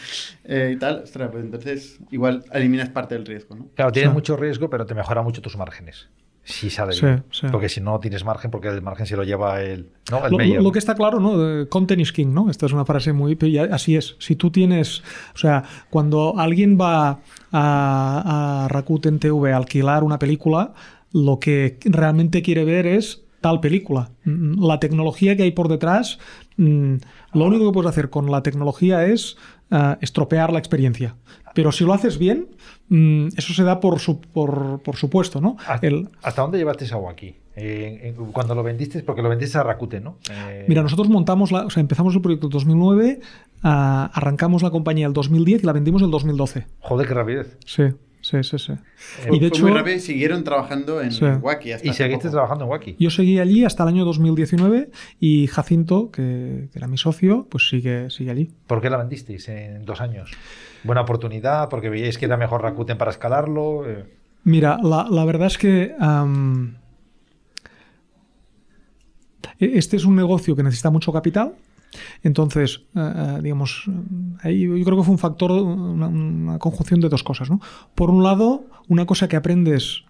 eh, y tal, ostras, pues entonces igual eliminas parte del riesgo, ¿no? Claro, tienes mucho riesgo, pero te mejora mucho tus márgenes. Sí, sabe bien. Porque si no tienes margen, porque el margen se lo lleva el, ¿no? lo, que está claro, ¿no? Content is king, ¿no? Esta es una frase muy. Así es. Si tú tienes. O sea, cuando alguien va a, a Rakuten TV a alquilar una película, lo que realmente quiere ver es tal película. La tecnología que hay por detrás, mm, lo único que puedes hacer con la tecnología es eh, estropear la experiencia. Pero si lo haces bien, mm, eso se da por, por, supuesto, ¿no? ¿Hasta, dónde llevaste esa agua aquí? cuando lo vendiste, porque lo vendiste a Rakuten, ¿no? Eh, Mira, nosotros montamos, la, o sea, empezamos el proyecto en 2009, ah, arrancamos la compañía el 2010 y la vendimos en 2012. Joder, qué rapidez. Sí. Sí, sí, sí. Eh, y de hecho, muy rápido siguieron trabajando en Wacky. y seguiste trabajando en Wacky. Yo seguí allí hasta el año 2019 y Jacinto, que, era mi socio, pues sigue, sigue allí. ¿Por qué la vendisteis en dos años? ¿Buena oportunidad? ¿Porque veíais que era mejor Rakuten para escalarlo? Eh, Mira, la, verdad es que e-, este es un negocio que necesita mucho capital entonces, eh, eh, digamos, yo creo que fue un factor, una, conjunción de dos cosas. ¿no? Por un lado, una cosa que aprendes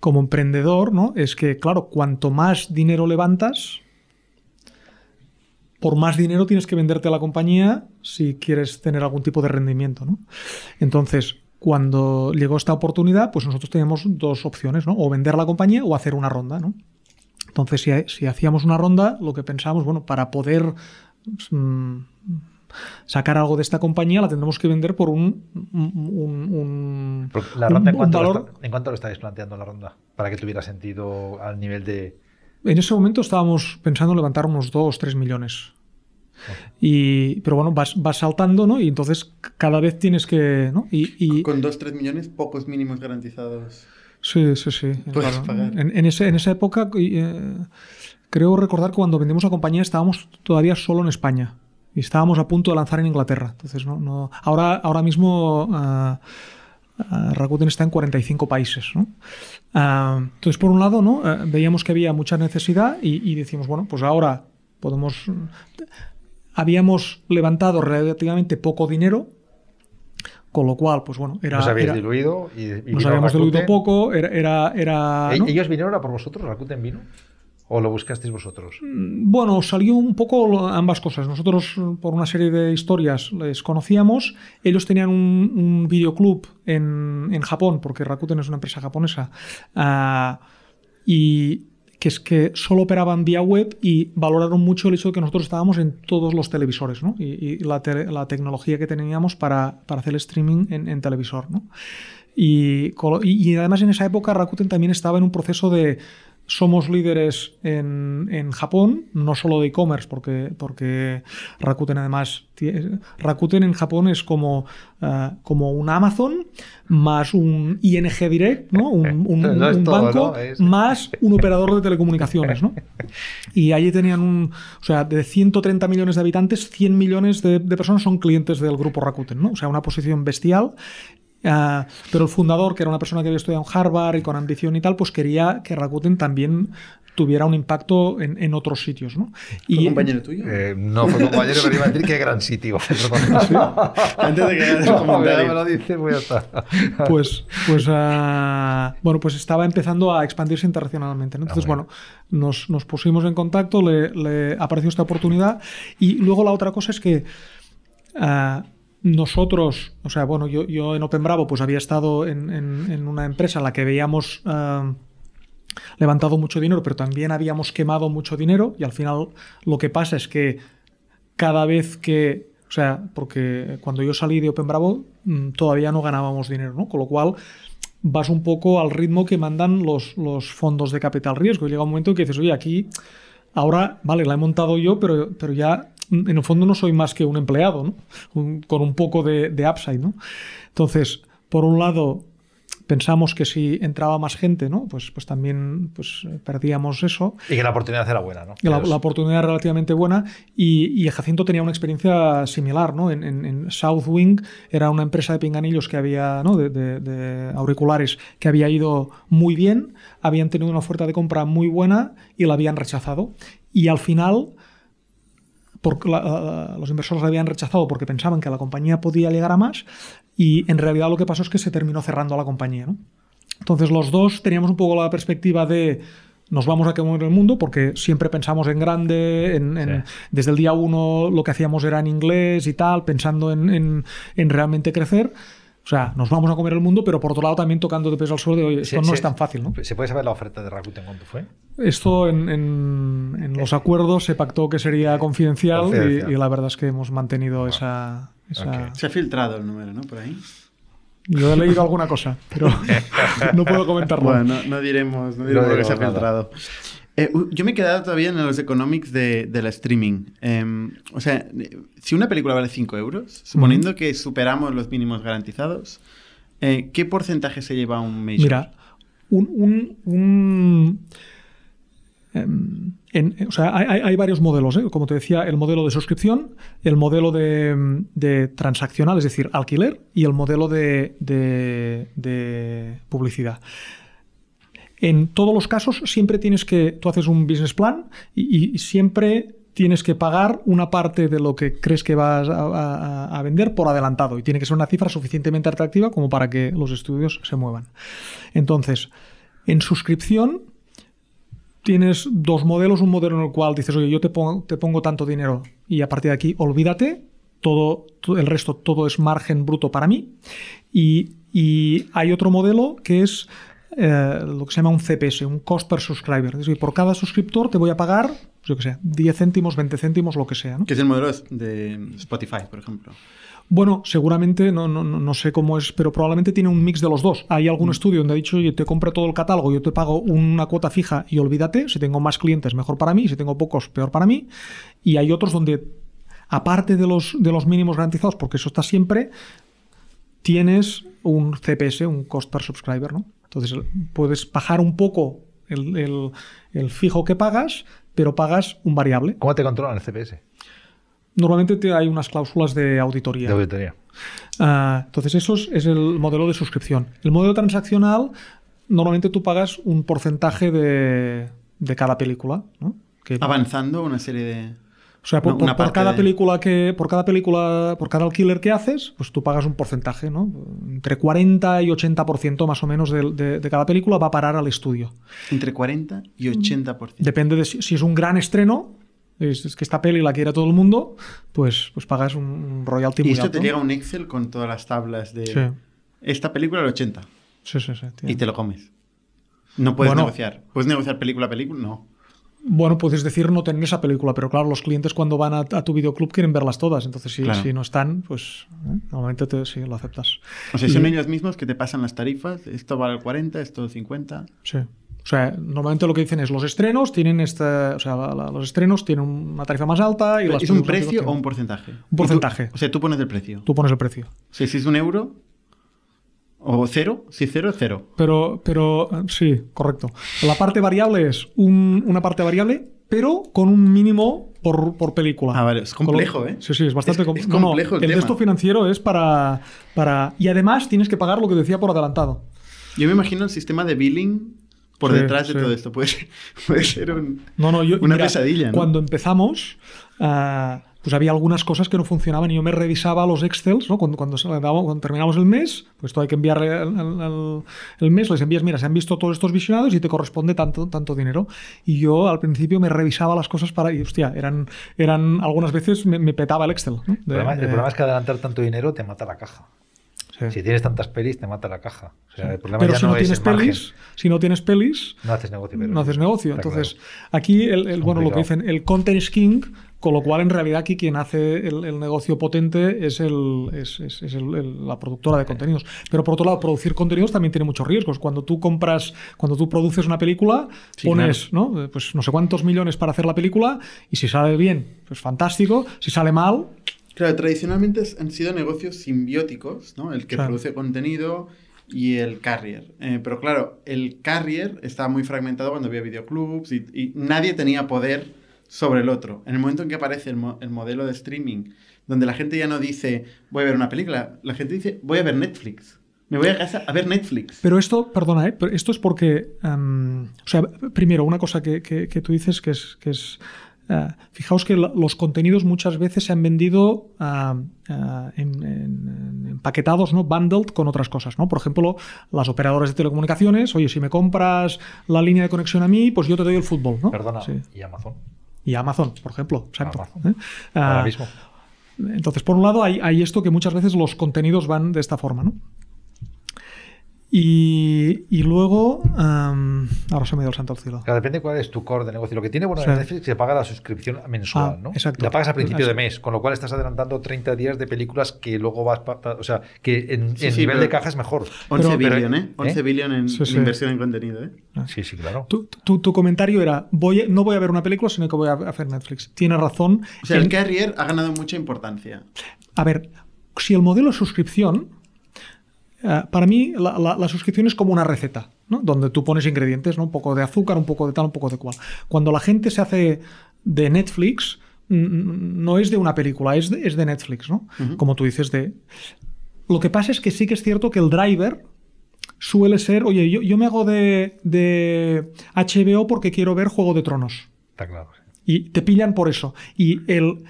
como emprendedor, ¿no? Es que, claro, cuanto más dinero levantas, por más dinero tienes que venderte a la compañía si quieres tener algún tipo de rendimiento, ¿no? Entonces, cuando llegó esta oportunidad, pues nosotros teníamos dos opciones, ¿no? O vender la compañía o hacer una ronda, ¿no? Entonces, si, si hacíamos una ronda, lo que pensábamos, bueno, para poder mm, sacar algo de esta compañía, la tendremos que vender por un, un, un- ¿La ronda un- en cuánto, lo valor- está- en cuánto lo estáis planteando la ronda? Para que tuviera sentido al nivel de. En ese momento estábamos pensando en levantar unos 2, 3 millones. Y, pero bueno, vas, vas saltando, ¿no? Y entonces cada vez tienes que. ¿no? Y, y- Con 2-3 millones, pocos mínimos garantizados. Sí, sí, sí. Puedes claro. pagar. En, en ese- en esa época, eh, creo recordar que cuando vendimos la compañía estábamos todavía solo en España. Y estábamos a punto de lanzar en Inglaterra. Entonces, no, no, ahora, ahora mismo ah, Rakuten está en 45 países. ¿no? Ah, entonces, por un lado, ¿no? Eh, veíamos que había mucha necesidad y, y decimos, bueno, pues ahora podemos. Habíamos levantado relativamente poco dinero, con lo cual, pues bueno, era. nos habéis era- diluido y, y nos habíamos diluido poco, era. era, era, ¿E- ¿no? ¿Ellos vinieron a por vosotros? ¿Rakuten vino? ¿O lo buscasteis vosotros? Bueno, salió un poco ambas cosas. Nosotros, por una serie de historias, les conocíamos. Ellos tenían un, un videoclub en, en Japón, porque Rakuten es una empresa japonesa, ah, y que es que solo operaban vía web y valoraron mucho el hecho de que nosotros estábamos en todos los televisores, ¿no? Y, y la, te- la tecnología que teníamos para, para hacer el streaming en, en televisor, ¿no? Y, y además en esa época Rakuten también estaba en un proceso de somos líderes en, en Japón, no solo de e-commerce, porque, porque Rakuten además, Rakuten en Japón es como, ah, como un Amazon más un ING Direct, ¿no? un, un- Lo es un todo, banco ¿no? Es- más un operador de telecomunicaciones. ¿no? Y allí tenían un, o sea, de 130 millones de habitantes, 100 millones de, de personas son clientes del grupo Rakuten, ¿no? O sea, una posición bestial. Ah, pero el fundador, que era una persona que había estudiado en Harvard y con ambición y tal, pues quería que Rakuten también tuviera un impacto en, en otros sitios. ¿no? ¿Fue Y, compañero tuyo? Eh, no fue compañero, pero iba a decir qué gran sitio. Antes de que No, me lo dices, voy a estar. pues, pues, ah, bueno, pues estaba empezando a expandirse internacionalmente. ¿no? Entonces, Ah, bueno. bueno, nos, nos pusimos en contacto, le, le apareció esta oportunidad y luego la otra cosa es que nosotros, o sea, bueno, yo, en Open Bravo pues había estado en, en- en una empresa en la que veíamos... ah, levantado mucho dinero, pero también habíamos quemado mucho dinero y al final lo que pasa es que cada vez que, o sea, porque cuando yo salí de Open Bravo mm, todavía no ganábamos dinero, ¿no? Con lo cual vas un poco al ritmo que mandan los, fondos de capital riesgo y llega un momento que dices, oye, aquí ahora, vale, la he montado yo, pero, pero ya en el fondo no soy más que un empleado, ¿no? Un- con un poco de, de upside, ¿no? Entonces, por un lado, pensamos que si entraba más gente, ¿no? Pues, pues también pues, perdíamos eso. Y que la oportunidad era buena, ¿no? La, oportunidad era relativamente buena y, y Jacinto tenía una experiencia similar, ¿no? En, en- en Southwing era una empresa de pinganillos que había, ¿no? De, de- de auriculares que había ido muy bien, habían tenido una oferta de compra muy buena y la habían rechazado. Y al final, porque la- los inversores la habían rechazado porque pensaban que la compañía podía llegar a más y en realidad lo que pasó es que se terminó cerrando la compañía, ¿no? Entonces los dos teníamos un poco la perspectiva de nos vamos a comer el mundo porque siempre pensamos en grande, en- en- Sí. desde el día uno lo que hacíamos era en inglés y tal, pensando en, en- en realmente crecer. O sea, nos vamos a comer el mundo, pero por otro lado también tocando de peso al suelo de, oye, esto Sí, no sí. es tan fácil, ¿no? ¿Se puede saber la oferta de Rakuten cuánto fue? Esto en, en- en los acuerdos se pactó que sería confidencial, y- Confidencial. Y, la verdad es que hemos mantenido esa... esa-. Se ha filtrado el número, ¿no? Por ahí. Yo he leído alguna cosa, pero no puedo comentarlo. Bueno, no, no diremos, no diremos No lo que se ha filtrado. Eh, yo me he quedado todavía en los economics de, de la streaming. Em, o sea, si una película vale 5 euros, suponiendo que superamos los mínimos garantizados, eh, ¿qué porcentaje se lleva un major? Mira, un... un- un, em, en- o sea, hay, varios modelos, ¿eh? como te decía, el modelo de suscripción, el modelo de, de transaccional, es decir, alquiler, y el modelo de, de- de publicidad. En todos los casos siempre tienes que, tú haces un business plan y, siempre tienes que pagar una parte de lo que crees que vas a, vender por adelantado y tiene que ser una cifra suficientemente atractiva como para que los estudios se muevan. Entonces, en suscripción tienes dos modelos, un modelo en el cual dices, oye, yo te pongo, tanto dinero y a partir de aquí olvídate, todo, el resto todo es margen bruto para mí. Y hay otro modelo que es eh, lo que se llama un CPS, un cost per subscriber. Es decir, por cada suscriptor te voy a pagar, yo que sé, 10 céntimos, 20 céntimos, lo que sea. ¿no? Que es el modelo de Spotify, por ejemplo. Bueno, seguramente, no, no, no sé cómo es, pero probablemente tiene un mix de los dos. Hay algún estudio donde ha dicho, oye, te compro todo el catálogo, yo te pago una cuota fija y olvídate, si tengo más clientes mejor para mí, si tengo pocos peor para mí. Y hay otros donde, aparte de los, de los mínimos garantizados, porque eso está siempre, tienes un CPS, un cost per subscriber, ¿no? Entonces puedes bajar un poco el, el- el fijo que pagas, pero pagas un variable. ¿Cómo te controlan el CPS? Normalmente te- hay unas cláusulas de auditoría. De auditoría. Ah, entonces, eso es, es el modelo de suscripción. El modelo transaccional, normalmente tú pagas un porcentaje de, de cada película. ¿no? Que- Avanzando una serie de... o sea, por, cada de- película que, por cada película, por cada alquiler que haces, pues tú pagas un porcentaje, ¿no? Entre 40 y 80% más o menos de, de- de cada película va a parar al estudio. Entre 40 y 80%. Depende de si, si es un gran estreno, es, es que esta peli la quiere todo el mundo, pues, pues pagas un, royalty Y muy esto alto. te llega un Excel con todas las tablas de... Sí. Esta película el 80. Sí, sí, sí. tiene. Y te lo comes. No puedes Bueno. negociar. ¿Puedes negociar película a película? No. Bueno, puedes decir no tener esa película, pero claro, los clientes cuando van a, a tu videoclub quieren verlas todas. Entonces, si, Claro. si no están, pues ¿eh? normalmente te, sí, lo aceptas. O sea, son Y- ellos mismos que te pasan las tarifas. Esto vale el 40, esto el 50. Sí. O sea, normalmente lo que dicen es los estrenos tienen esta, o sea, la- la- los estrenos tienen una tarifa más alta y Pero las ¿Es un precio o un porcentaje? Un porcentaje. Tú- o sea, tú pones el precio. Tú pones el precio. O sea, si es un euro o cero, si cero, es cero. Pero, pero sí, correcto. La parte variable es un- una parte variable, pero con un mínimo por, por película. Ah, vale, es lo- complejo, ¿eh? Sí, sí, es bastante Es- com- es no, no, complejo el el tema. texto financiero es para, para. Y además tienes que pagar lo que decía por adelantado. Yo me imagino el sistema de billing por Sí, detrás de sí. todo esto. Puede ser, puede ser un... No, no, yo. Una mira, pesadilla. Cuando empezamos, ah, pues había algunas cosas que no funcionaban y yo me revisaba los Excels, ¿no? Cuando, cuando, cuando terminamos el mes, pues tú hay que enviarle el, el- el- el mes, les envías, mira, se han visto todos estos visionados y te corresponde tanto, tanto dinero. Y yo al principio me revisaba las cosas para. Y hostia, eran, eran algunas veces me, me petaba el Excel. ¿no? El problema, el De- problema es que adelantar tanto dinero te mata la caja. sí. Si tienes tantas pelis, te mata la caja. O sea, el problema Pero ya si no, no, es tienes el margen. pelis, si no tienes pelis, No haces negocio. pero no haces negocio. Entonces, claro. aquí, el, el- bueno, lo que dicen, el content is king, con lo cual en realidad aquí quien hace el, el negocio potente es, el, es, es- es el- el- la productora de contenidos. Pero por otro lado, producir contenidos también tiene muchos riesgos. Cuando tú compras, cuando tú produces una película, Sí, pones ¿no? Pues no sé cuántos millones para hacer la película y si sale bien, pues fantástico. Si sale mal, Claro, tradicionalmente han sido negocios simbióticos, ¿no? El que Claro. produce contenido y el carrier. Eh, pero claro, el carrier estaba muy fragmentado cuando había videoclubs y, y nadie tenía poder sobre el otro. En el momento en que aparece el, mo- el modelo de streaming, donde la gente ya no dice voy a ver una película, la gente dice voy a ver Netflix. Me voy a casa a ver Netflix. Pero esto, perdona, ¿eh? pero esto es porque, em, o sea, primero, una cosa que, que- que tú dices que es, que es eh, fijaos que los contenidos muchas veces se han vendido ah, en- en- en empaquetados, ¿no? Bundled con otras cosas, ¿no? Por ejemplo, las operadoras de telecomunicaciones, oye, si me compras la línea de conexión a mí, pues yo te doy el fútbol, ¿no? Perdona, Sí. y Amazon. Y Amazon, por ejemplo. exacto, Amazon. ¿eh? Ah, Ahora mismo. entonces, por un lado, hay, hay esto que muchas veces los contenidos van de esta forma, ¿no? Y, y luego, am, ahora se me dio el santo al cielo. Claro, depende cuál es tu core de negocio. Lo que tiene bueno Sí. en Netflix es que paga la suscripción mensual, Ah, ¿no? exacto. La pagas a principio de mes, con lo cual estás adelantando 30 días de películas que luego vas... pa- pa- o sea, que en, Sí, en sí, nivel pero- de caja es mejor. 11 pero- billion, ¿eh? 11 ¿eh? billion en, Sí, en sí. inversión en contenido, ¿eh? Sí, sí, claro. Tu, tu- tu comentario era, voy, a- no voy a ver una película, sino que voy a hacer Netflix. Tienes razón. O sea, En- el carrier ha ganado mucha importancia. A ver, si el modelo es suscripción, eh, para mí la, la- la suscripción es como una receta, ¿no? donde tú pones ingredientes, ¿no? un poco de azúcar, un poco de tal, un poco de cual. Cuando la gente se hace de Netflix, mm, no es de una película, es de, es de Netflix, ¿no? Como tú dices, de... Lo que pasa es que sí que es cierto que el driver suele ser, oye, yo, yo me hago de, de HBO porque quiero ver Juego de Tronos. Está claro. sí. Y te pillan por eso. Y el,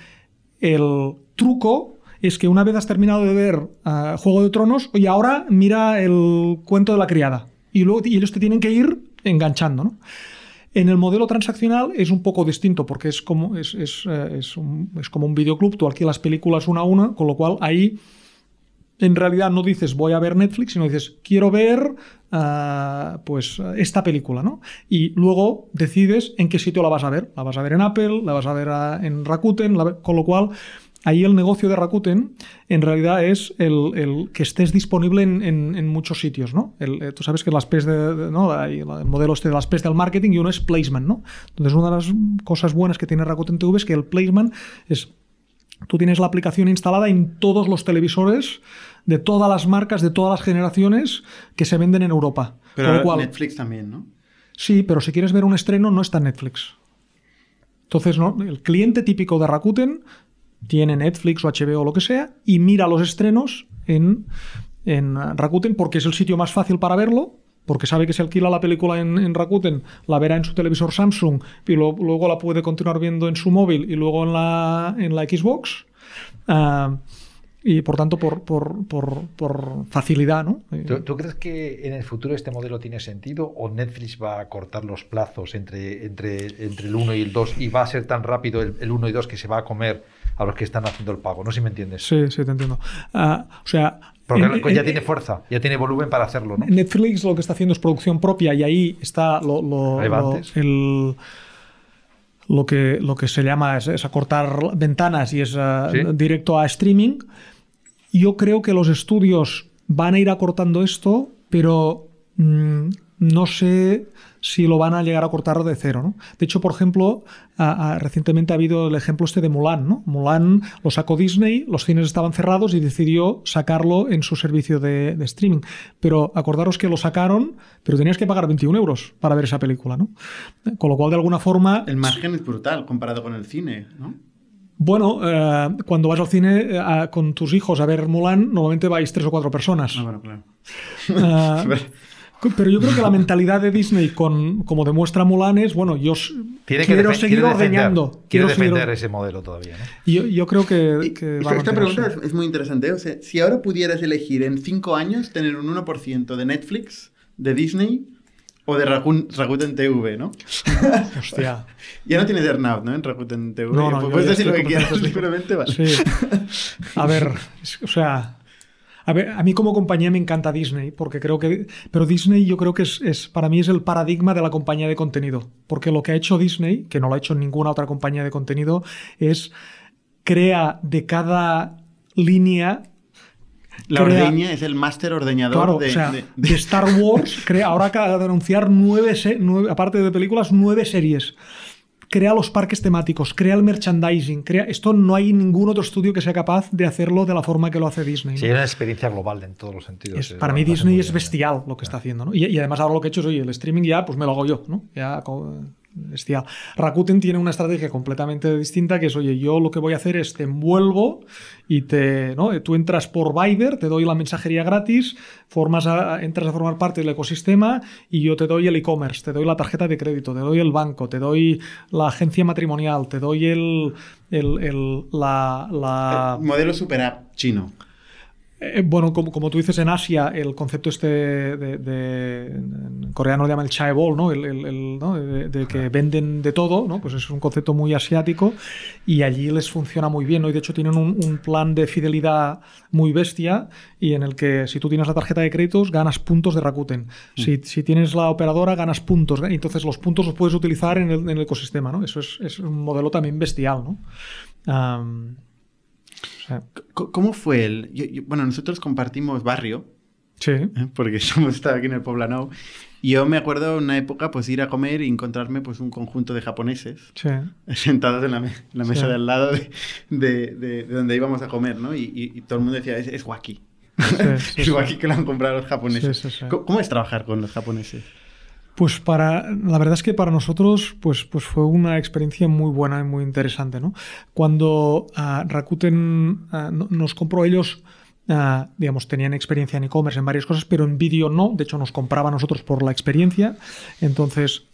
el truco es que una vez has terminado de ver ah, Juego de Tronos, y ahora mira el cuento de la criada. Y, luego, y ellos te tienen que ir enganchando, ¿no? En el modelo transaccional es un poco distinto porque es como, es, es, eh, es un- como un videoclub, tú alquilas películas una a una, con lo cual ahí en realidad no dices voy a ver Netflix, sino dices quiero ver ah, pues esta película, ¿no? Y luego decides en qué sitio la vas a ver. La vas a ver en Apple, la vas a ver ah, en Rakuten, con lo cual ahí el negocio de Rakuten en realidad es el, que estés disponible en, muchos sitios, ¿no? Eh, tú sabes que las PES de, ¿no? el modelo este de las PES del marketing y uno es placement, ¿no? Entonces una de las cosas buenas que tiene Rakuten TV es que el placement es tú tienes la aplicación instalada en todos los televisores de todas las marcas, de todas las generaciones que se venden en Europa. Pero Netflix también, ¿no? Sí, pero si quieres ver un estreno no está en Netflix. Entonces, ¿no? el cliente típico de Rakuten tiene Netflix o HBO o lo que sea y mira los estrenos en, en Rakuten porque es el sitio más fácil para verlo porque sabe que si alquila la película en, Rakuten, la verá en su televisor Samsung y luego la puede continuar viendo en su móvil y luego en la, en la Xbox. Ah, y por tanto, por, por, por, facilidad. ¿no? ¿Tú, crees que en el futuro este modelo tiene sentido o Netflix va a cortar los plazos entre, entre, entre el 1 y el 2 y va a ser tan rápido el, el 1 y 2 que se va a comer a los que están haciendo el pago. No sé si me entiendes. Sí, sí, te entiendo. Ah, o sea. Porque ya tiene fuerza, ya tiene volumen para hacerlo, ¿no? Netflix lo que está haciendo es producción propia y ahí está lo, lo, el, lo que, lo que se llama es, acortar ventanas y es ah, directo a streaming. Yo creo que los estudios van a ir acortando esto, pero mm, no sé si lo van a llegar a cortar de cero. ¿no? De hecho, por ejemplo, recientemente ha habido el ejemplo este de Mulan. ¿no? Mulan lo sacó Disney, los cines estaban cerrados y decidió sacarlo en su servicio de, streaming. Pero acordaros que lo sacaron, pero tenías que pagar 21 euros para ver esa película. ¿no? Con lo cual, de alguna forma... El margen es brutal comparado con el cine. ¿no? Bueno, eh, cuando vas al cine eh, con tus hijos a ver Mulan, normalmente vais tres o cuatro personas. Ah, bueno, claro. Eh, pero yo creo que la mentalidad de Disney, con, como demuestra Mulan, es, bueno, yo quiero seguir ordeñando. Quiero defender ese modelo todavía. ¿no? Yo, yo, creo que... esta pregunta es, muy interesante. O sea, si ahora pudieras elegir en cinco años tener un 1% de Netflix, de Disney o de Rakuten TV, ¿no? Hostia. ya no tienes Earnout, ¿no? En Rakuten TV. No, no, Puedes decir lo que quieras, simplemente vale. Sí. A ver, o sea a, ver, a mí como compañía me encanta Disney, porque creo que... Pero Disney yo creo que es, para mí es el paradigma de la compañía de contenido, porque lo que ha hecho Disney, que no lo ha hecho ninguna otra compañía de contenido, es crea de cada línea la ordeña es el máster ordeñador de, de, Star Wars. Crea, ahora acaba de anunciar nueve, nueve, aparte de películas, nueve series crea los parques temáticos, crea el merchandising, crea... Esto no hay ningún otro estudio que sea capaz de hacerlo de la forma que lo hace Disney. Sí, es una experiencia global en todos los sentidos. para mí Disney es bestial lo que está haciendo, ¿no? Y, además ahora lo que he hecho es, oye, el streaming ya, pues me lo hago yo, ¿no? Ya Rakuten tiene una estrategia completamente distinta que es, oye, yo lo que voy a hacer es te envuelvo y te, ¿no? Tú entras por Viber, te doy la mensajería gratis, formas entras a formar parte del ecosistema y yo te doy el e-commerce, te doy la tarjeta de crédito, te doy el banco, te doy la agencia matrimonial, te doy el, el, la, la... modelo super app chino. Eh, bueno, como, como, tú dices, en Asia el concepto este de, en coreano le llama el chaebol, ¿no? El, ¿no? De, que venden de todo, ¿no? Pues es un concepto muy asiático y allí les funciona muy bien, ¿no? Y de hecho tienen un, plan de fidelidad muy bestia y en el que si tú tienes la tarjeta de créditos ganas puntos de Rakuten. Mm. Si, tienes la operadora ganas puntos. Y entonces los puntos los puedes utilizar en el, ecosistema, ¿no? Eso es, un modelo también bestial, ¿no? ¿Cómo fue el...? bueno, nosotros compartimos barrio. Sí. ¿eh? Porque hemos estado aquí en el Poblanao. Y yo me acuerdo una época pues ir a comer y encontrarme pues un conjunto de japoneses sentados en la, mesa de al lado de, donde íbamos a comer, ¿no? Y, todo el mundo decía, es, es waki. es waki que lo han comprado los japoneses. ¿Cómo es trabajar con los japoneses? Pues para, la verdad es que para nosotros pues, pues fue una experiencia muy buena y muy interesante. ¿no? Cuando ah, Rakuten ah, nos compró ellos, ah, digamos, tenían experiencia en e-commerce en varias cosas, pero en vídeo no, de hecho nos compraba a nosotros por la experiencia, entonces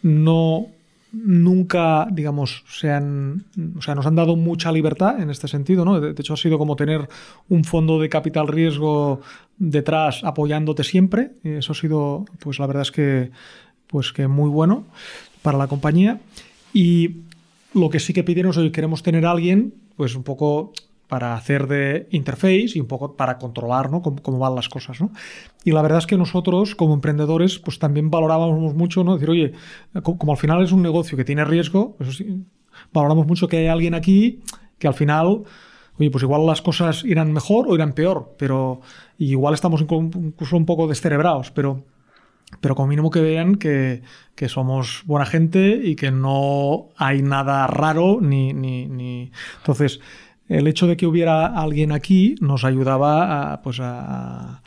no, nunca, digamos, se han, o sea, nos han dado mucha libertad en este sentido, ¿no? De, hecho, ha sido como tener un fondo de capital riesgo detrás apoyándote siempre. Y eso ha sido, pues la verdad es que, pues que muy bueno para la compañía. Y lo que sí que pidieron es, hoy queremos tener a alguien, pues un poco para hacer de interface y un poco para controlar ¿no? cómo, cómo van las cosas. ¿no? Y la verdad es que nosotros, como emprendedores, pues también valorábamos mucho, ¿no? Decir, oye, co- como al final es un negocio que tiene riesgo, eso sí, valoramos mucho que hay alguien aquí que al final, oye, pues igual las cosas irán mejor o irán peor, pero igual estamos inclu- incluso un poco descerebrados, pero pero como mínimo que vean que, que somos buena gente y que no hay nada raro ni, ni, ni- Entonces, el hecho de que hubiera alguien aquí nos ayudaba a, pues a,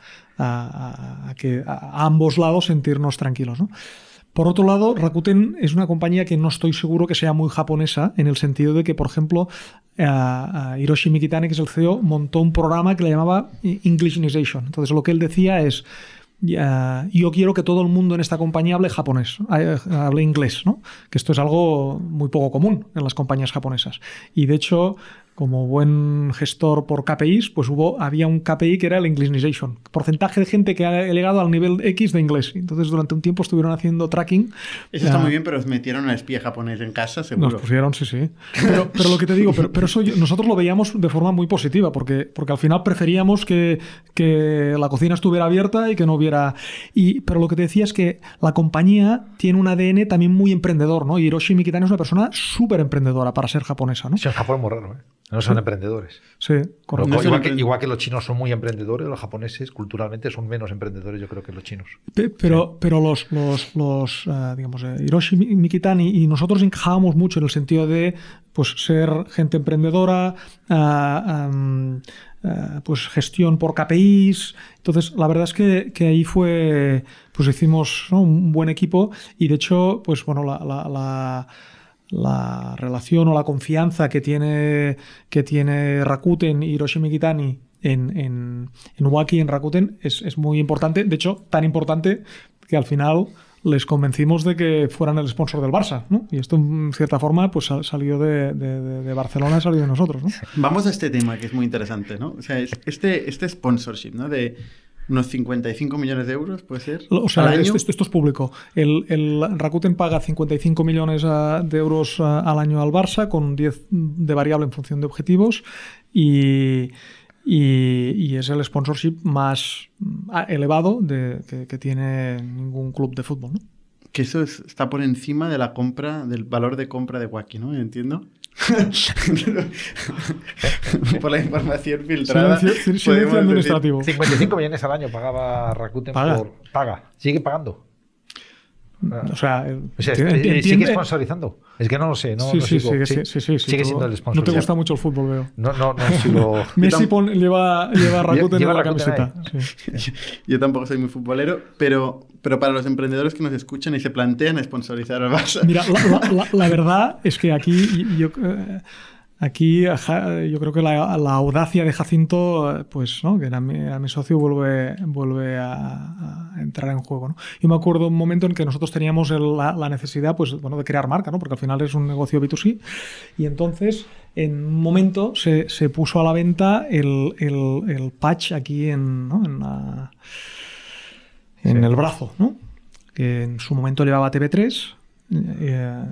que a ambos lados sentirnos tranquilos. ¿no? Por otro lado, Rakuten es una compañía que no estoy seguro que sea muy japonesa, en el sentido de que, por ejemplo, eh, eh, Hiroshi Mikitani, que es el CEO, montó un programa que le llamaba Englishinization. Entonces, lo que él decía es, yo quiero que todo el mundo en esta compañía hable japonés, eh, hable inglés, ¿no? Que esto es algo muy poco común en las compañías japonesas. Y de hecho, como buen gestor por KPIs, pues hubo, había un KPI que era el Englishinization. Porcentaje de gente que ha llegado al nivel X de inglés. Entonces, durante un tiempo estuvieron haciendo tracking. Eso está Ah, muy bien, pero os metieron a espía japonés en casa, Nos seguro. pusieron, sí, sí. Pero, pero lo que te digo, pero, pero eso yo- nosotros lo veíamos de forma muy positiva, porque, porque al final preferíamos que, que la cocina estuviera abierta y que no hubiera. Y, pero lo que te decía es que la compañía tiene un ADN también muy emprendedor, ¿no? Y Hiroshi Mikitani es una persona súper emprendedora para ser japonesa, ¿no? Sí, en Japón es muy raro, ¿eh? No son emprendedores. Sí, correcto. No igual, que, igual que los chinos son muy emprendedores, los japoneses culturalmente son menos emprendedores, yo creo, que los chinos. Pe- Pero, pero los, los, los eh, digamos, eh, Hiroshi Mi- Mikitani y nosotros encajábamos mucho en el sentido de pues, ser gente emprendedora, ah, am, ah, pues gestión por KPIs. Entonces, la verdad es que, que ahí fue, pues hicimos ¿no? un buen equipo y de hecho, pues bueno, la, la- la- la relación o la confianza que tiene, que tiene Rakuten y Hiroshi Mikitani en, en, en Waki, en Rakuten, es, es muy importante. De hecho, tan importante que al final les convencimos de que fueran el sponsor del Barça. Y esto, en cierta forma, pues sal- salió de, de- Barcelona, salió de nosotros. ¿no? Vamos a este tema que es muy interesante, ¿no? O sea, es- este, este sponsorship, ¿no? De unos 55 millones de euros, ¿puede ser? O sea, al año. esto, esto es público. El, el Rakuten paga 55 millones ah, de euros ah, al año al Barça, con 10 de variable en función de objetivos, y, y- y es el sponsorship más ah, elevado de- que, que tiene ningún club de fútbol. ¿no? Que eso es- está por encima de la compra, del valor de compra de Wacky, ¿no? ¿Entiendo? por la información filtrada. Silencio, silencio administrativo. 55 millones al año pagaba Rakuten Paga. por. Paga. Sigue pagando. O sea, eh, O sea, enti- entiende- sigue sponsorizando. Es que no lo sé. No, sí, no sí, sigo. sigue, Sí, sí, sí, sí, sí, sigue siendo el sponsor. No te gusta mucho el fútbol, veo. No, no, no sigo. Messi pon- lleva, lleva Rakuten Lleva en la camiseta. sí. Yo tampoco soy muy futbolero, pero, pero para los emprendedores que nos escuchan y se plantean sponsorizar al Barça. Mira, la, la- la- la verdad es que aquí yo, eh, aquí yo creo que la, la audacia de Jacinto, pues, ¿no? que era mi, era mi socio, vuelve, vuelve a, a entrar en juego. ¿no? Yo me acuerdo un momento en que nosotros teníamos el- la, la necesidad pues, bueno, de crear marca, ¿no? porque al final es un negocio B2C, y entonces en un momento se, se puso a la venta el, el- el patch aquí en, ¿no? en la- en Sí. el brazo, ¿no? que en su momento llevaba TV3 eh,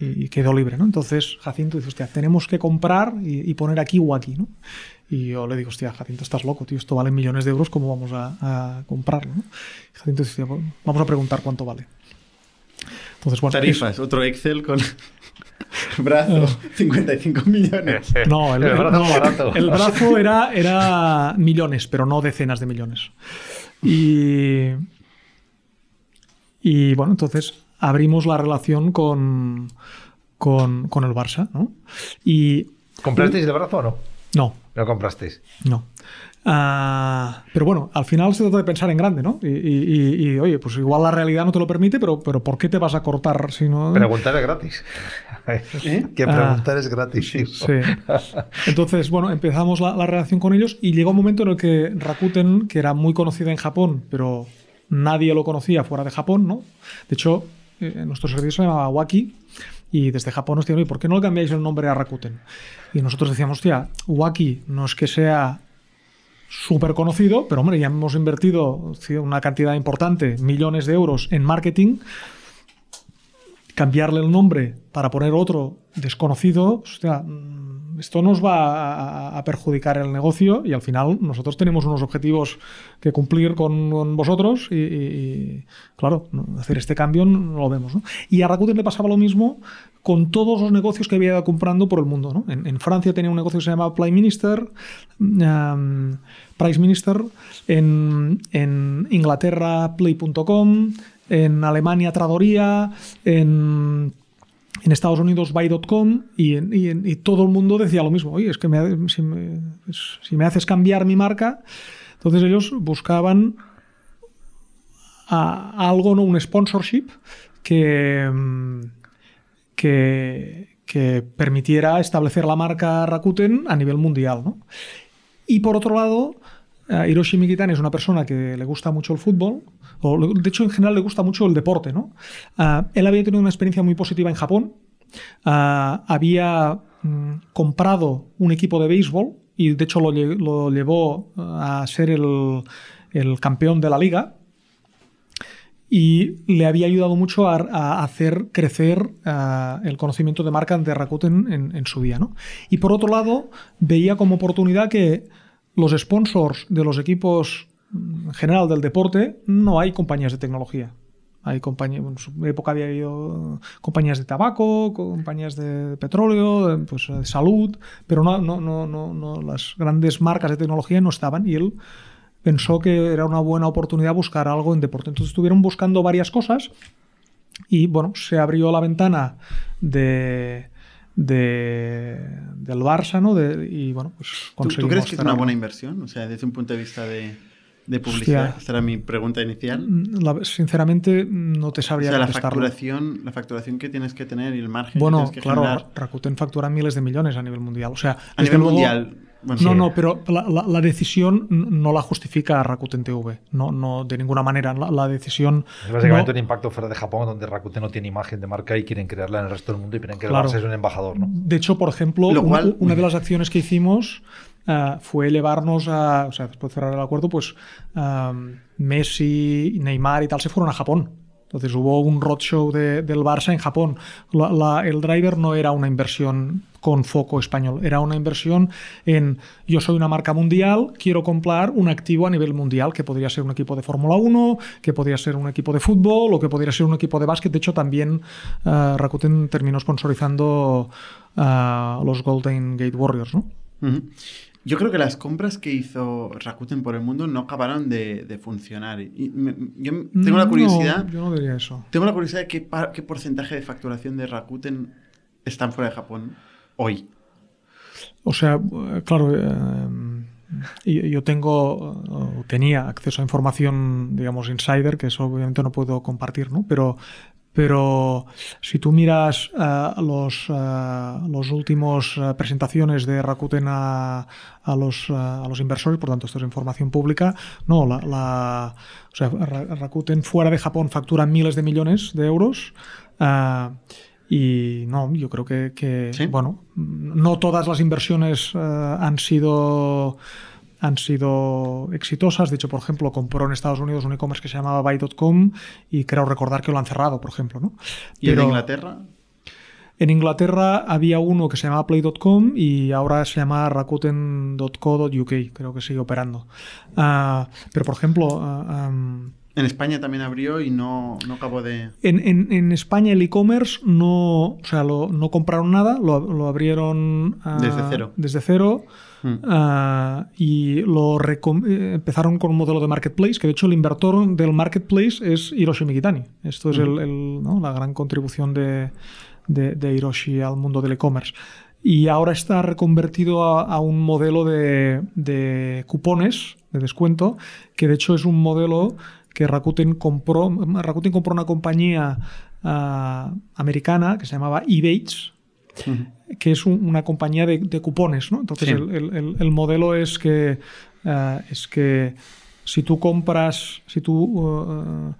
y quedó libre. ¿no? Entonces Jacinto dice, hostia, tenemos que comprar y, y poner aquí o aquí. ¿no? Y yo le digo, hostia, Jacinto, estás loco, tío, esto vale millones de euros, ¿cómo vamos a, a comprarlo? ¿no? Y Jacinto dice, "Bueno, vamos a preguntar cuánto vale. Entonces, bueno, Tarifas, otro Excel con brazo, 55 millones. es- no, el, El brazo no, barato. el brazo era, era millones, pero no decenas de millones. Y, y bueno, entonces abrimos la relación con, con, con el Barça, ¿no? Y ¿Comprasteis el brazo o no? no, No comprasteis. no. Ah, pero bueno, al final se trata de pensar en grande, ¿no? Y, y- y- y, oye, pues igual la realidad no te lo permite, pero, pero ¿por qué te vas a cortar si no? Preguntar es gratis. ¿Eh? Que Ah. preguntar es gratis. Sí. Entonces, bueno, empezamos la, la relación con ellos y llegó un momento en el que Rakuten, que era muy conocida en Japón, pero nadie lo conocía fuera de Japón, ¿no? De hecho, eh, nuestro servicio se llamaba Waki y desde Japón nos decían, oye, ¿por qué no le cambiáis el nombre a Rakuten? Y nosotros decíamos, hostia, Waki no es que sea súper conocido, pero hombre, ya hemos invertido una cantidad importante, millones de euros en marketing. Cambiarle el nombre para poner otro desconocido, hostia, esto nos va a, perjudicar el negocio y al final nosotros tenemos unos objetivos que cumplir con, vosotros y, claro, hacer este cambio no lo vemos. Y a Rakuten le pasaba lo mismo con todos los negocios que había ido comprando por el mundo. En, Francia tenía un negocio que se llamaba Play Minister, um, Price Minister, en, en Inglaterra Play.com, en Alemania Tradoría, en en Estados Unidos buy.com y, y, todo el mundo decía lo mismo. Oye, es que si, me, haces cambiar mi marca, entonces ellos buscaban algo, ¿no? un sponsorship que, que, que, permitiera establecer la marca Rakuten a nivel mundial. ¿no? Y por otro lado, eh, Hiroshi Mikitani es una persona que le gusta mucho el fútbol, o de hecho en general le gusta mucho el deporte. ¿no? Eh, él había tenido una experiencia muy positiva en Japón, eh, había mm, comprado un equipo de béisbol y de hecho lo, llevó a ser el, campeón de la liga y le había ayudado mucho a, hacer crecer el conocimiento de marca de Rakuten en, en su día. ¿no? Y por otro lado, veía como oportunidad que los sponsors de los equipos en general del deporte, no hay compañías de tecnología. Hay compañías, en su época había habido compañías de tabaco, compañías de petróleo, pues de salud, pero no, no, no, no, las grandes marcas de tecnología no estaban y él pensó que era una buena oportunidad buscar algo en deporte. Entonces estuvieron buscando varias cosas y bueno, se abrió la ventana de, de, del Barça, ¿no? De, y bueno, pues conseguimos... ¿Tú, crees que es una buena inversión? O sea, desde un punto de vista de, de publicidad. Esta era mi pregunta inicial. Mm, sinceramente, no te sabría o sea, la facturación, la facturación que tienes que tener y el margen bueno, que tienes que claro, Rakuten factura miles de millones a nivel mundial. O sea, a nivel mundial no, no, pero la, decisión no la justifica Rakuten TV. No, no, de ninguna manera. La, decisión. Es básicamente un impacto fuera de Japón, donde Rakuten no tiene imagen de marca y quieren crearla en el resto del mundo y quieren que claro. es un embajador. ¿no? De hecho, por ejemplo, una, de las acciones que hicimos eh, fue elevarnos a. O sea, después de cerrar el acuerdo, pues um, Messi, Neymar y tal se fueron a Japón. Entonces hubo un roadshow de, del Barça en Japón. el driver no era una inversión con foco español, era una inversión en yo soy una marca mundial, quiero comprar un activo a nivel mundial, que podría ser un equipo de Fórmula 1, que podría ser un equipo de fútbol o que podría ser un equipo de básquet. De hecho, también uh, Rakuten terminó sponsorizando uh, los Golden Gate Warriors. ¿no? Yo creo que las compras que hizo Rakuten por el mundo no acabaron de, funcionar. Y yo tengo la curiosidad. yo no diría eso. Tengo la curiosidad de qué, qué porcentaje de facturación de Rakuten están fuera de Japón hoy. O sea, claro, eh, yo tengo, tenía acceso a información, digamos, insider, que eso obviamente no puedo compartir, ¿no? Pero, pero si tú miras uh, los, uh, los últimos uh, presentaciones de Rakuten a, a los, a los inversores, por tanto esto es información pública, no, la, la o sea, Rakuten fuera de Japón factura miles de millones de euros. Y no, yo creo que, que bueno, no todas las inversiones han sido han sido exitosas. De hecho, por ejemplo, compró en Estados Unidos un e-commerce que se llamaba Buy.com y creo recordar que lo han cerrado, por ejemplo. ¿no? ¿Y en Inglaterra? En Inglaterra había uno que se llamaba Play.com y ahora se llama Rakuten.co.uk, creo que sigue operando. Ah, pero, por ejemplo... Ah, en España también abrió y no, no acabó de... En, en, España el e-commerce no, o sea, no compraron nada, lo, lo abrieron... Ah, desde cero. Desde cero. Mm. Ah, y lo eh, empezaron con un modelo de marketplace, que de hecho el inversor del marketplace es Hiroshi Mikitani. Esto es el, la gran contribución de, de, Hiroshi al mundo del e-commerce. Y ahora está reconvertido a, un modelo de, de, cupones de descuento, que de hecho es un modelo que Rakuten compró. Rakuten compró una compañía ah, americana que se llamaba Ebates, que es una compañía de, cupones, ¿no? Entonces el, modelo es que, eh, es que si tú compras, si tú,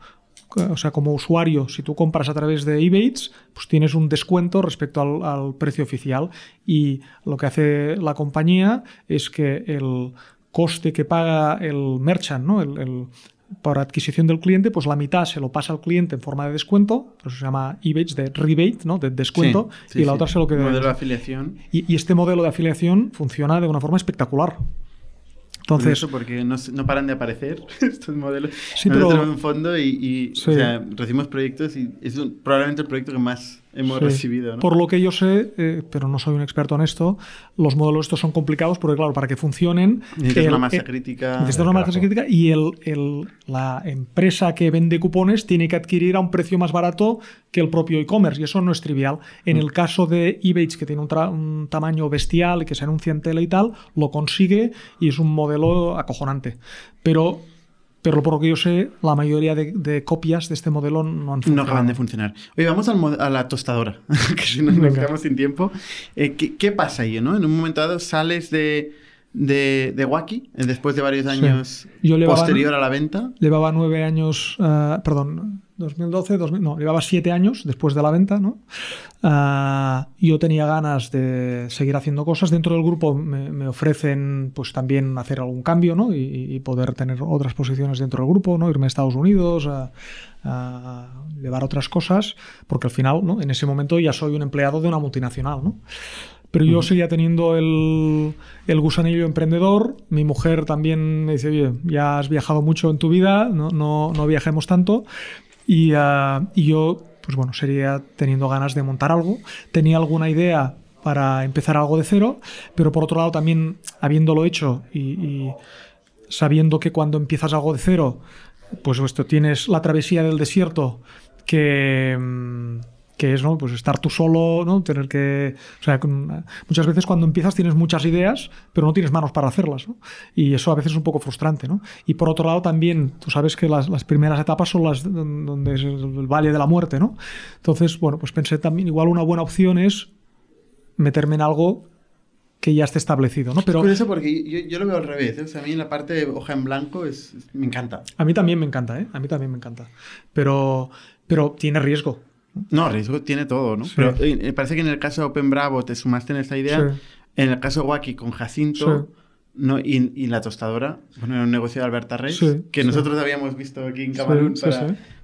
eh, o sea, como usuario, si tú compras a través de Ebates, pues tienes un descuento respecto al, precio oficial y lo que hace la compañía es que el coste que paga el merchant, ¿no? el, por adquisición del cliente, pues la mitad se lo pasa al cliente en forma de descuento, eso se llama eBates de rebate, ¿no? De descuento, Sí, sí, y la sí. otra se lo queda. Modelo de afiliación. Y, y este modelo de afiliación funciona de una forma espectacular. Entonces, Curioso porque no, paran de aparecer estos modelos. Sí, Nosotros pero- tenemos un fondo y, y, Sí. o sea, recibimos proyectos y es un- probablemente el proyecto que más hemos Sí. recibido. ¿no? Por lo que yo sé, eh, pero no soy un experto en esto, los modelos estos son complicados porque, claro, para que funcionen... Necesitas el- una masa eh, crítica. Necesitas una masa crítica y el, el- la empresa que vende cupones tiene que adquirir a un precio más barato que el propio e-commerce y eso no es trivial. En Mm. el caso de eBates, que tiene un, un tamaño bestial y que se anuncia en tele y tal, lo consigue y es un modelo acojonante. Pero, pero por lo que yo sé, la mayoría de, de copias de este modelo no han No funcionado. acaban de funcionar. Oye, vamos al a la tostadora, que si no nos quedamos sin tiempo. Eh, ¿qué, qué pasa ahí, no? En un momento dado sales de, de, de Wacky, eh, después de varios años Yo llevaba- posterior a la venta. Llevaba nueve años, eh, perdón, 2012, 2000, no, llevaba siete años después de la venta, ¿no? Ah, yo tenía ganas de seguir haciendo cosas. Dentro del grupo me, me ofrecen, pues también hacer algún cambio, ¿no? Y, y poder tener otras posiciones dentro del grupo, ¿no? Irme a Estados Unidos, a, a llevar otras cosas, porque al final, ¿no? En ese momento ya soy un empleado de una multinacional, ¿no? Pero yo seguía teniendo el, el gusanillo emprendedor. Mi mujer también me dice, oye, ya has viajado mucho en tu vida, no, no, no viajemos tanto. Y, ah, y yo, pues bueno, sería teniendo ganas de montar algo. Tenía alguna idea para empezar algo de cero, pero por otro lado también, habiéndolo hecho y, y sabiendo que cuando empiezas algo de cero, pues esto tienes la travesía del desierto que... mm, que es ¿no? pues estar tú solo, ¿no? tener que. O sea, con- muchas veces cuando empiezas tienes muchas ideas, pero no tienes manos para hacerlas. ¿no? Y eso a veces es un poco frustrante. ¿no? Y por otro lado, también, tú sabes que las, las primeras etapas son las don- donde es el valle de la muerte. ¿no? Entonces, bueno, pues pensé también, igual una buena opción es meterme en algo que ya esté establecido. ¿no? Pero Es curioso porque yo, yo lo veo al revés. ¿eh? O sea, a mí la parte de hoja en blanco es, es- me encanta. a mí también me encanta, ¿eh? A mí también me encanta. Pero, pero tiene riesgo. No, riesgo tiene todo, ¿no? Sí. Pero eh, eh, parece que en el caso de Open Bravo te sumaste en esta idea. Sí. En el caso de Wacky con Jacinto Sí. no, y, y la tostadora, bueno, era un negocio de Alberta Reyes, que nosotros habíamos visto aquí en Camarón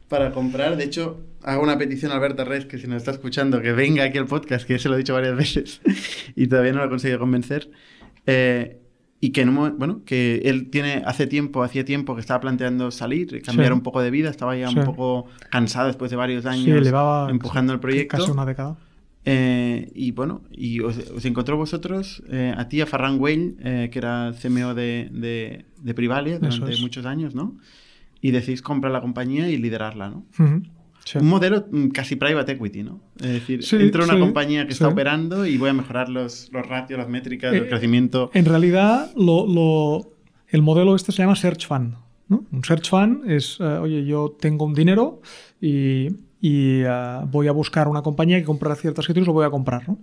para, comprar. De hecho, hago una petición a Alberta Reyes que si nos está escuchando, que venga aquí al podcast, que se lo he dicho varias veces y todavía no lo he conseguido convencer. Eh, y que, en un momen- bueno, que él tiene hace tiempo, hacía tiempo que estaba planteando salir, cambiar Sí. un poco de vida, estaba ya Sí. un poco cansado después de varios años Sí, llevaba empujando el proyecto. casi una década. Eh, y bueno, y os, os encontró vosotros, eh, a ti, a Farran Whale, eh, que era el CMO de, de, de Privalia durante es. muchos años, ¿no? Y decidís comprar la compañía y liderarla, ¿no? Ujú. Sí. Un modelo mm, casi private equity, ¿no? Es decir, Sí, entro a una sí, compañía que está operando y voy a mejorar los, los ratios, las métricas, el Eh, crecimiento. En realidad, lo, lo- el modelo este se llama Search Fund. ¿no? Un Search Fund es, eh, oye, yo tengo un dinero y, y, eh, voy a buscar una compañía que comprar ciertas criterios, lo voy a comprar. ¿no?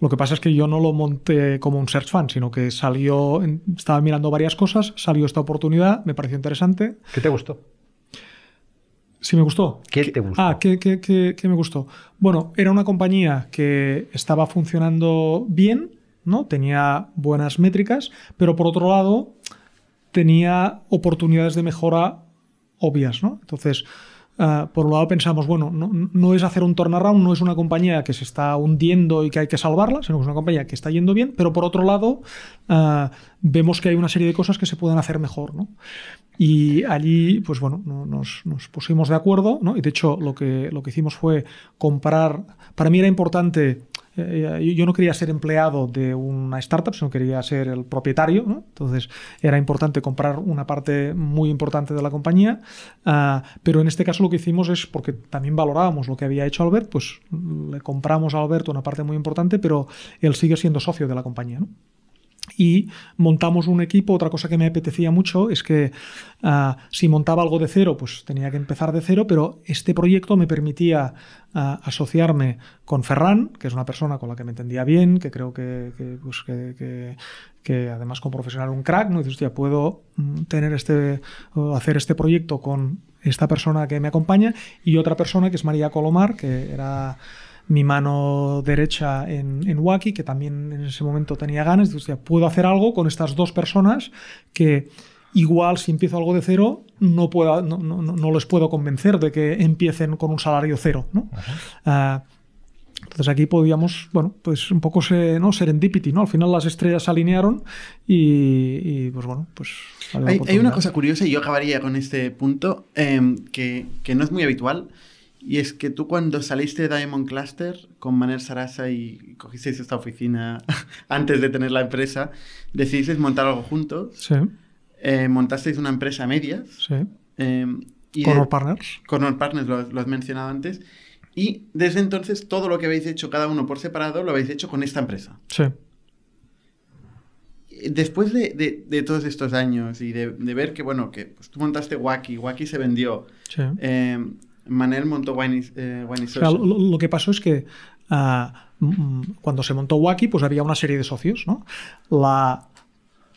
Lo que pasa es que yo no lo monté como un Search Fund, sino que salió, estaba mirando varias cosas, salió esta oportunidad, me pareció interesante. ¿Qué te gustó? Sí me gustó. ¿Qué te gustó? Ah, ¿qué, qué- qué- qué me gustó? Bueno, era una compañía que estaba funcionando bien, ¿no? Tenía buenas métricas, pero por otro lado tenía oportunidades de mejora obvias, ¿no? Entonces, ah, por un lado pensamos, bueno, no, no es hacer un turnaround, no es una compañía que se está hundiendo y que hay que salvarla, sino que es una compañía que está yendo bien, pero por otro lado ah, vemos que hay una serie de cosas que se pueden hacer mejor, ¿no? Y allí, pues bueno, no- nos, nos pusimos de acuerdo, ¿no? Y de hecho, lo que, lo que hicimos fue comprar. Para mí era importante. Eh, yo- yo no quería ser empleado de una startup, sino quería ser el propietario. Entonces era importante comprar una parte muy importante de la compañía, ah, pero en este caso lo que hicimos es, porque también valorábamos lo que había hecho Albert, pues le compramos a Alberto una parte muy importante, pero él sigue siendo socio de la compañía. Y montamos un equipo. Otra cosa que me apetecía mucho es que ah, si montaba algo de cero, pues tenía que empezar de cero, pero este proyecto me permitía ah, asociarme con Ferran, que es una persona con la que me entendía bien, que creo que, que, pues, que- que- además como profesional un crack, ¿no? Dices, hostia, puedo mm, tener este, hacer este proyecto con esta persona que me acompaña y otra persona que es María Colomar, que era mi mano derecha en, en Wacky, que también en ese momento tenía ganas. Hostia, puedo hacer algo con estas dos personas que igual si empiezo algo de cero, no, puedo, no, no, no les puedo convencer de que empiecen con un salario cero. ¿no? Ah, entonces aquí podíamos, bueno, pues un poco se, ¿no? serendipity, ¿no? Al final las estrellas se alinearon y, y pues bueno, pues... Hay, hay, una cosa curiosa y yo acabaría con este punto eh, que, que, no es muy habitual y es que tú cuando saliste de Diamond Cluster con Manel Sarasa y cogisteis esta oficina antes de tener la empresa, decidisteis montar algo juntos. Sí. Eh, montasteis una empresa a medias. Sí. Eh, y Conor de- Partners. Conor Partners, lo, lo has mencionado antes. Y desde entonces todo lo que habéis hecho cada uno por separado lo habéis hecho con esta empresa. Sí. Después de, de- de todos estos años y de, de ver que, bueno, que pues, tú montaste Wacky, Wacky se vendió, sí. eh, Manel montó Wine, eh, Wine is O sea, Social. lo, lo que pasó es que ah, mm, cuando se montó Wacky, pues había una serie de socios, ¿no? La,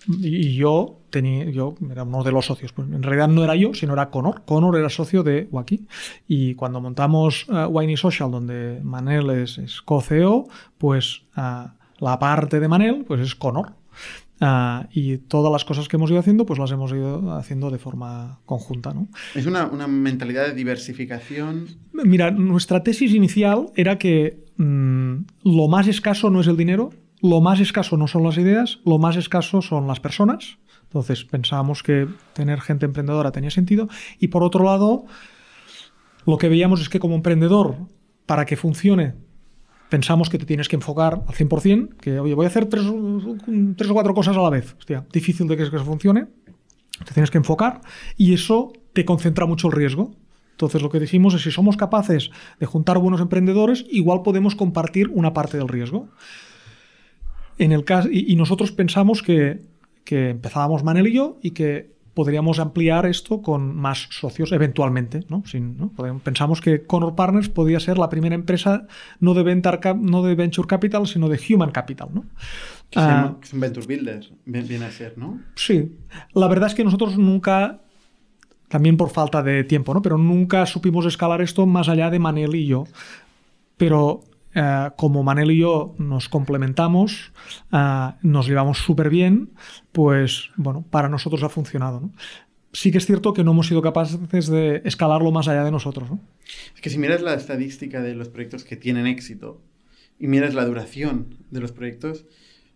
y yo tenía, yo era uno de los socios. Pues en realidad no era yo, sino era Conor. Conor era socio de Wacky. Y cuando montamos uh, Wine Social, donde Manel es, es co-CEO, pues ah, la parte de Manel pues es Conor. Ah, y todas las cosas que hemos ido haciendo, pues las hemos ido haciendo de forma conjunta, ¿no? Es una, una mentalidad de diversificación. Mira, nuestra tesis inicial era que mm, lo más escaso no es el dinero, lo más escaso no son las ideas, lo más escaso son las personas. Entonces pensábamos que tener gente emprendedora tenía sentido. Y por otro lado, lo que veíamos es que como emprendedor, para que funcione, pensamos que te tienes que enfocar al 100%, que voy a hacer tres, o cuatro cosas a la vez. Hostia, difícil de que eso funcione. Te tienes que enfocar y eso te concentra mucho el riesgo. Entonces lo que dijimos es si somos capaces de juntar buenos emprendedores, igual podemos compartir una parte del riesgo. En el caso, y, y nosotros pensamos que, que empezábamos Manel y yo y que podríamos ampliar esto con más socios eventualmente. ¿no? Sin, ¿no? Podemos- Pensamos que Conor Partners podía ser la primera empresa no de, venture no de venture capital, sino de human capital. ¿no? Que, llama- un Venture Builder, bien- viene a ser, ¿no? Sí, la verdad es que nosotros nunca, también por falta de tiempo, ¿no? Pero nunca supimos escalar esto más allá de Manel y yo. Pero eh, como Manel y yo nos complementamos, eh, nos llevamos súper bien, pues bueno, para nosotros ha funcionado. Sí que es cierto que no hemos sido capaces de escalarlo más allá de nosotros. ¿no? Es que si miras la estadística de los proyectos que tienen éxito y miras la duración de los proyectos,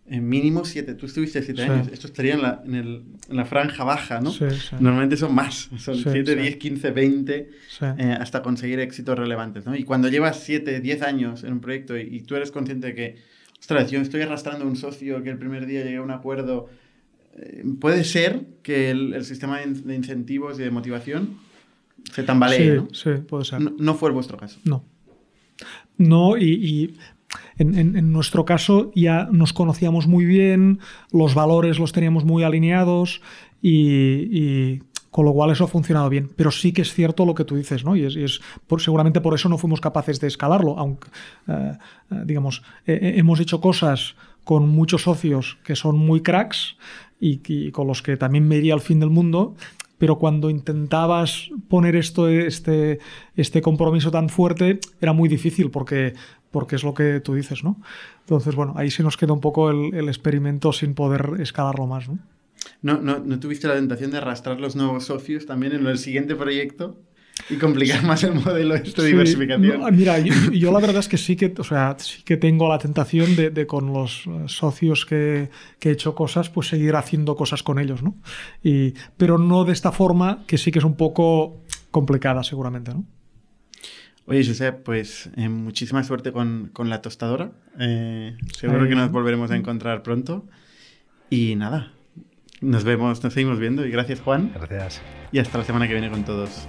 en mínimo siete. Tú estuviste siete Sí. años. Esto estaría en la, en el- en la franja baja, ¿no? Sí, sí. Normalmente son más. Son Sí, 7, sí. 10, 15, 20, Sí. eh, hasta conseguir éxitos relevantes, ¿no? Y cuando llevas 7, 10 años en un proyecto y, y tú eres consciente de que, ostras, yo estoy arrastrando a un socio que el primer día llegue a un acuerdo, eh, puede ser que el, el sistema de in- de incentivos y de motivación se tambalee, sí, ¿no? sí, puede ser. No, no fue el vuestro caso. No. No, y, y en, en- en nuestro caso ya nos conocíamos muy bien, los valores los teníamos muy alineados y, y con lo cual eso ha funcionado bien. Pero sí que es cierto lo que tú dices, ¿no? Y es, y es por- seguramente por eso no fuimos capaces de escalarlo, aunque, eh, eh, digamos, eh, eh, hemos hecho cosas con muchos socios que son muy cracks y, y con los que también me iría al fin del mundo, pero cuando intentabas poner esto, este, este compromiso tan fuerte, era muy difícil porque, porque es lo que tú dices, ¿no? Entonces, bueno, ahí se nos queda un poco el, el experimento sin poder escalarlo más, ¿no? ¿No, no, ¿No tuviste la tentación de arrastrar los nuevos socios también en el siguiente proyecto y complicar más el modelo este de Sí, diversificación? no, mira, yo, yo la verdad es que sí que, o sea, sí que tengo la tentación de, de con los eh, socios que, que he hecho cosas, pues seguir haciendo cosas con ellos, ¿no? Y, pero no de esta forma, que sí que es un poco complicada seguramente, ¿no? Oye, Josep, pues eh, muchísima suerte con, con la tostadora. Eh, seguro que nos volveremos a encontrar pronto. Y nada, nos vemos, nos seguimos viendo. Y gracias, Juan. Gracias. Y hasta la semana que viene con todos.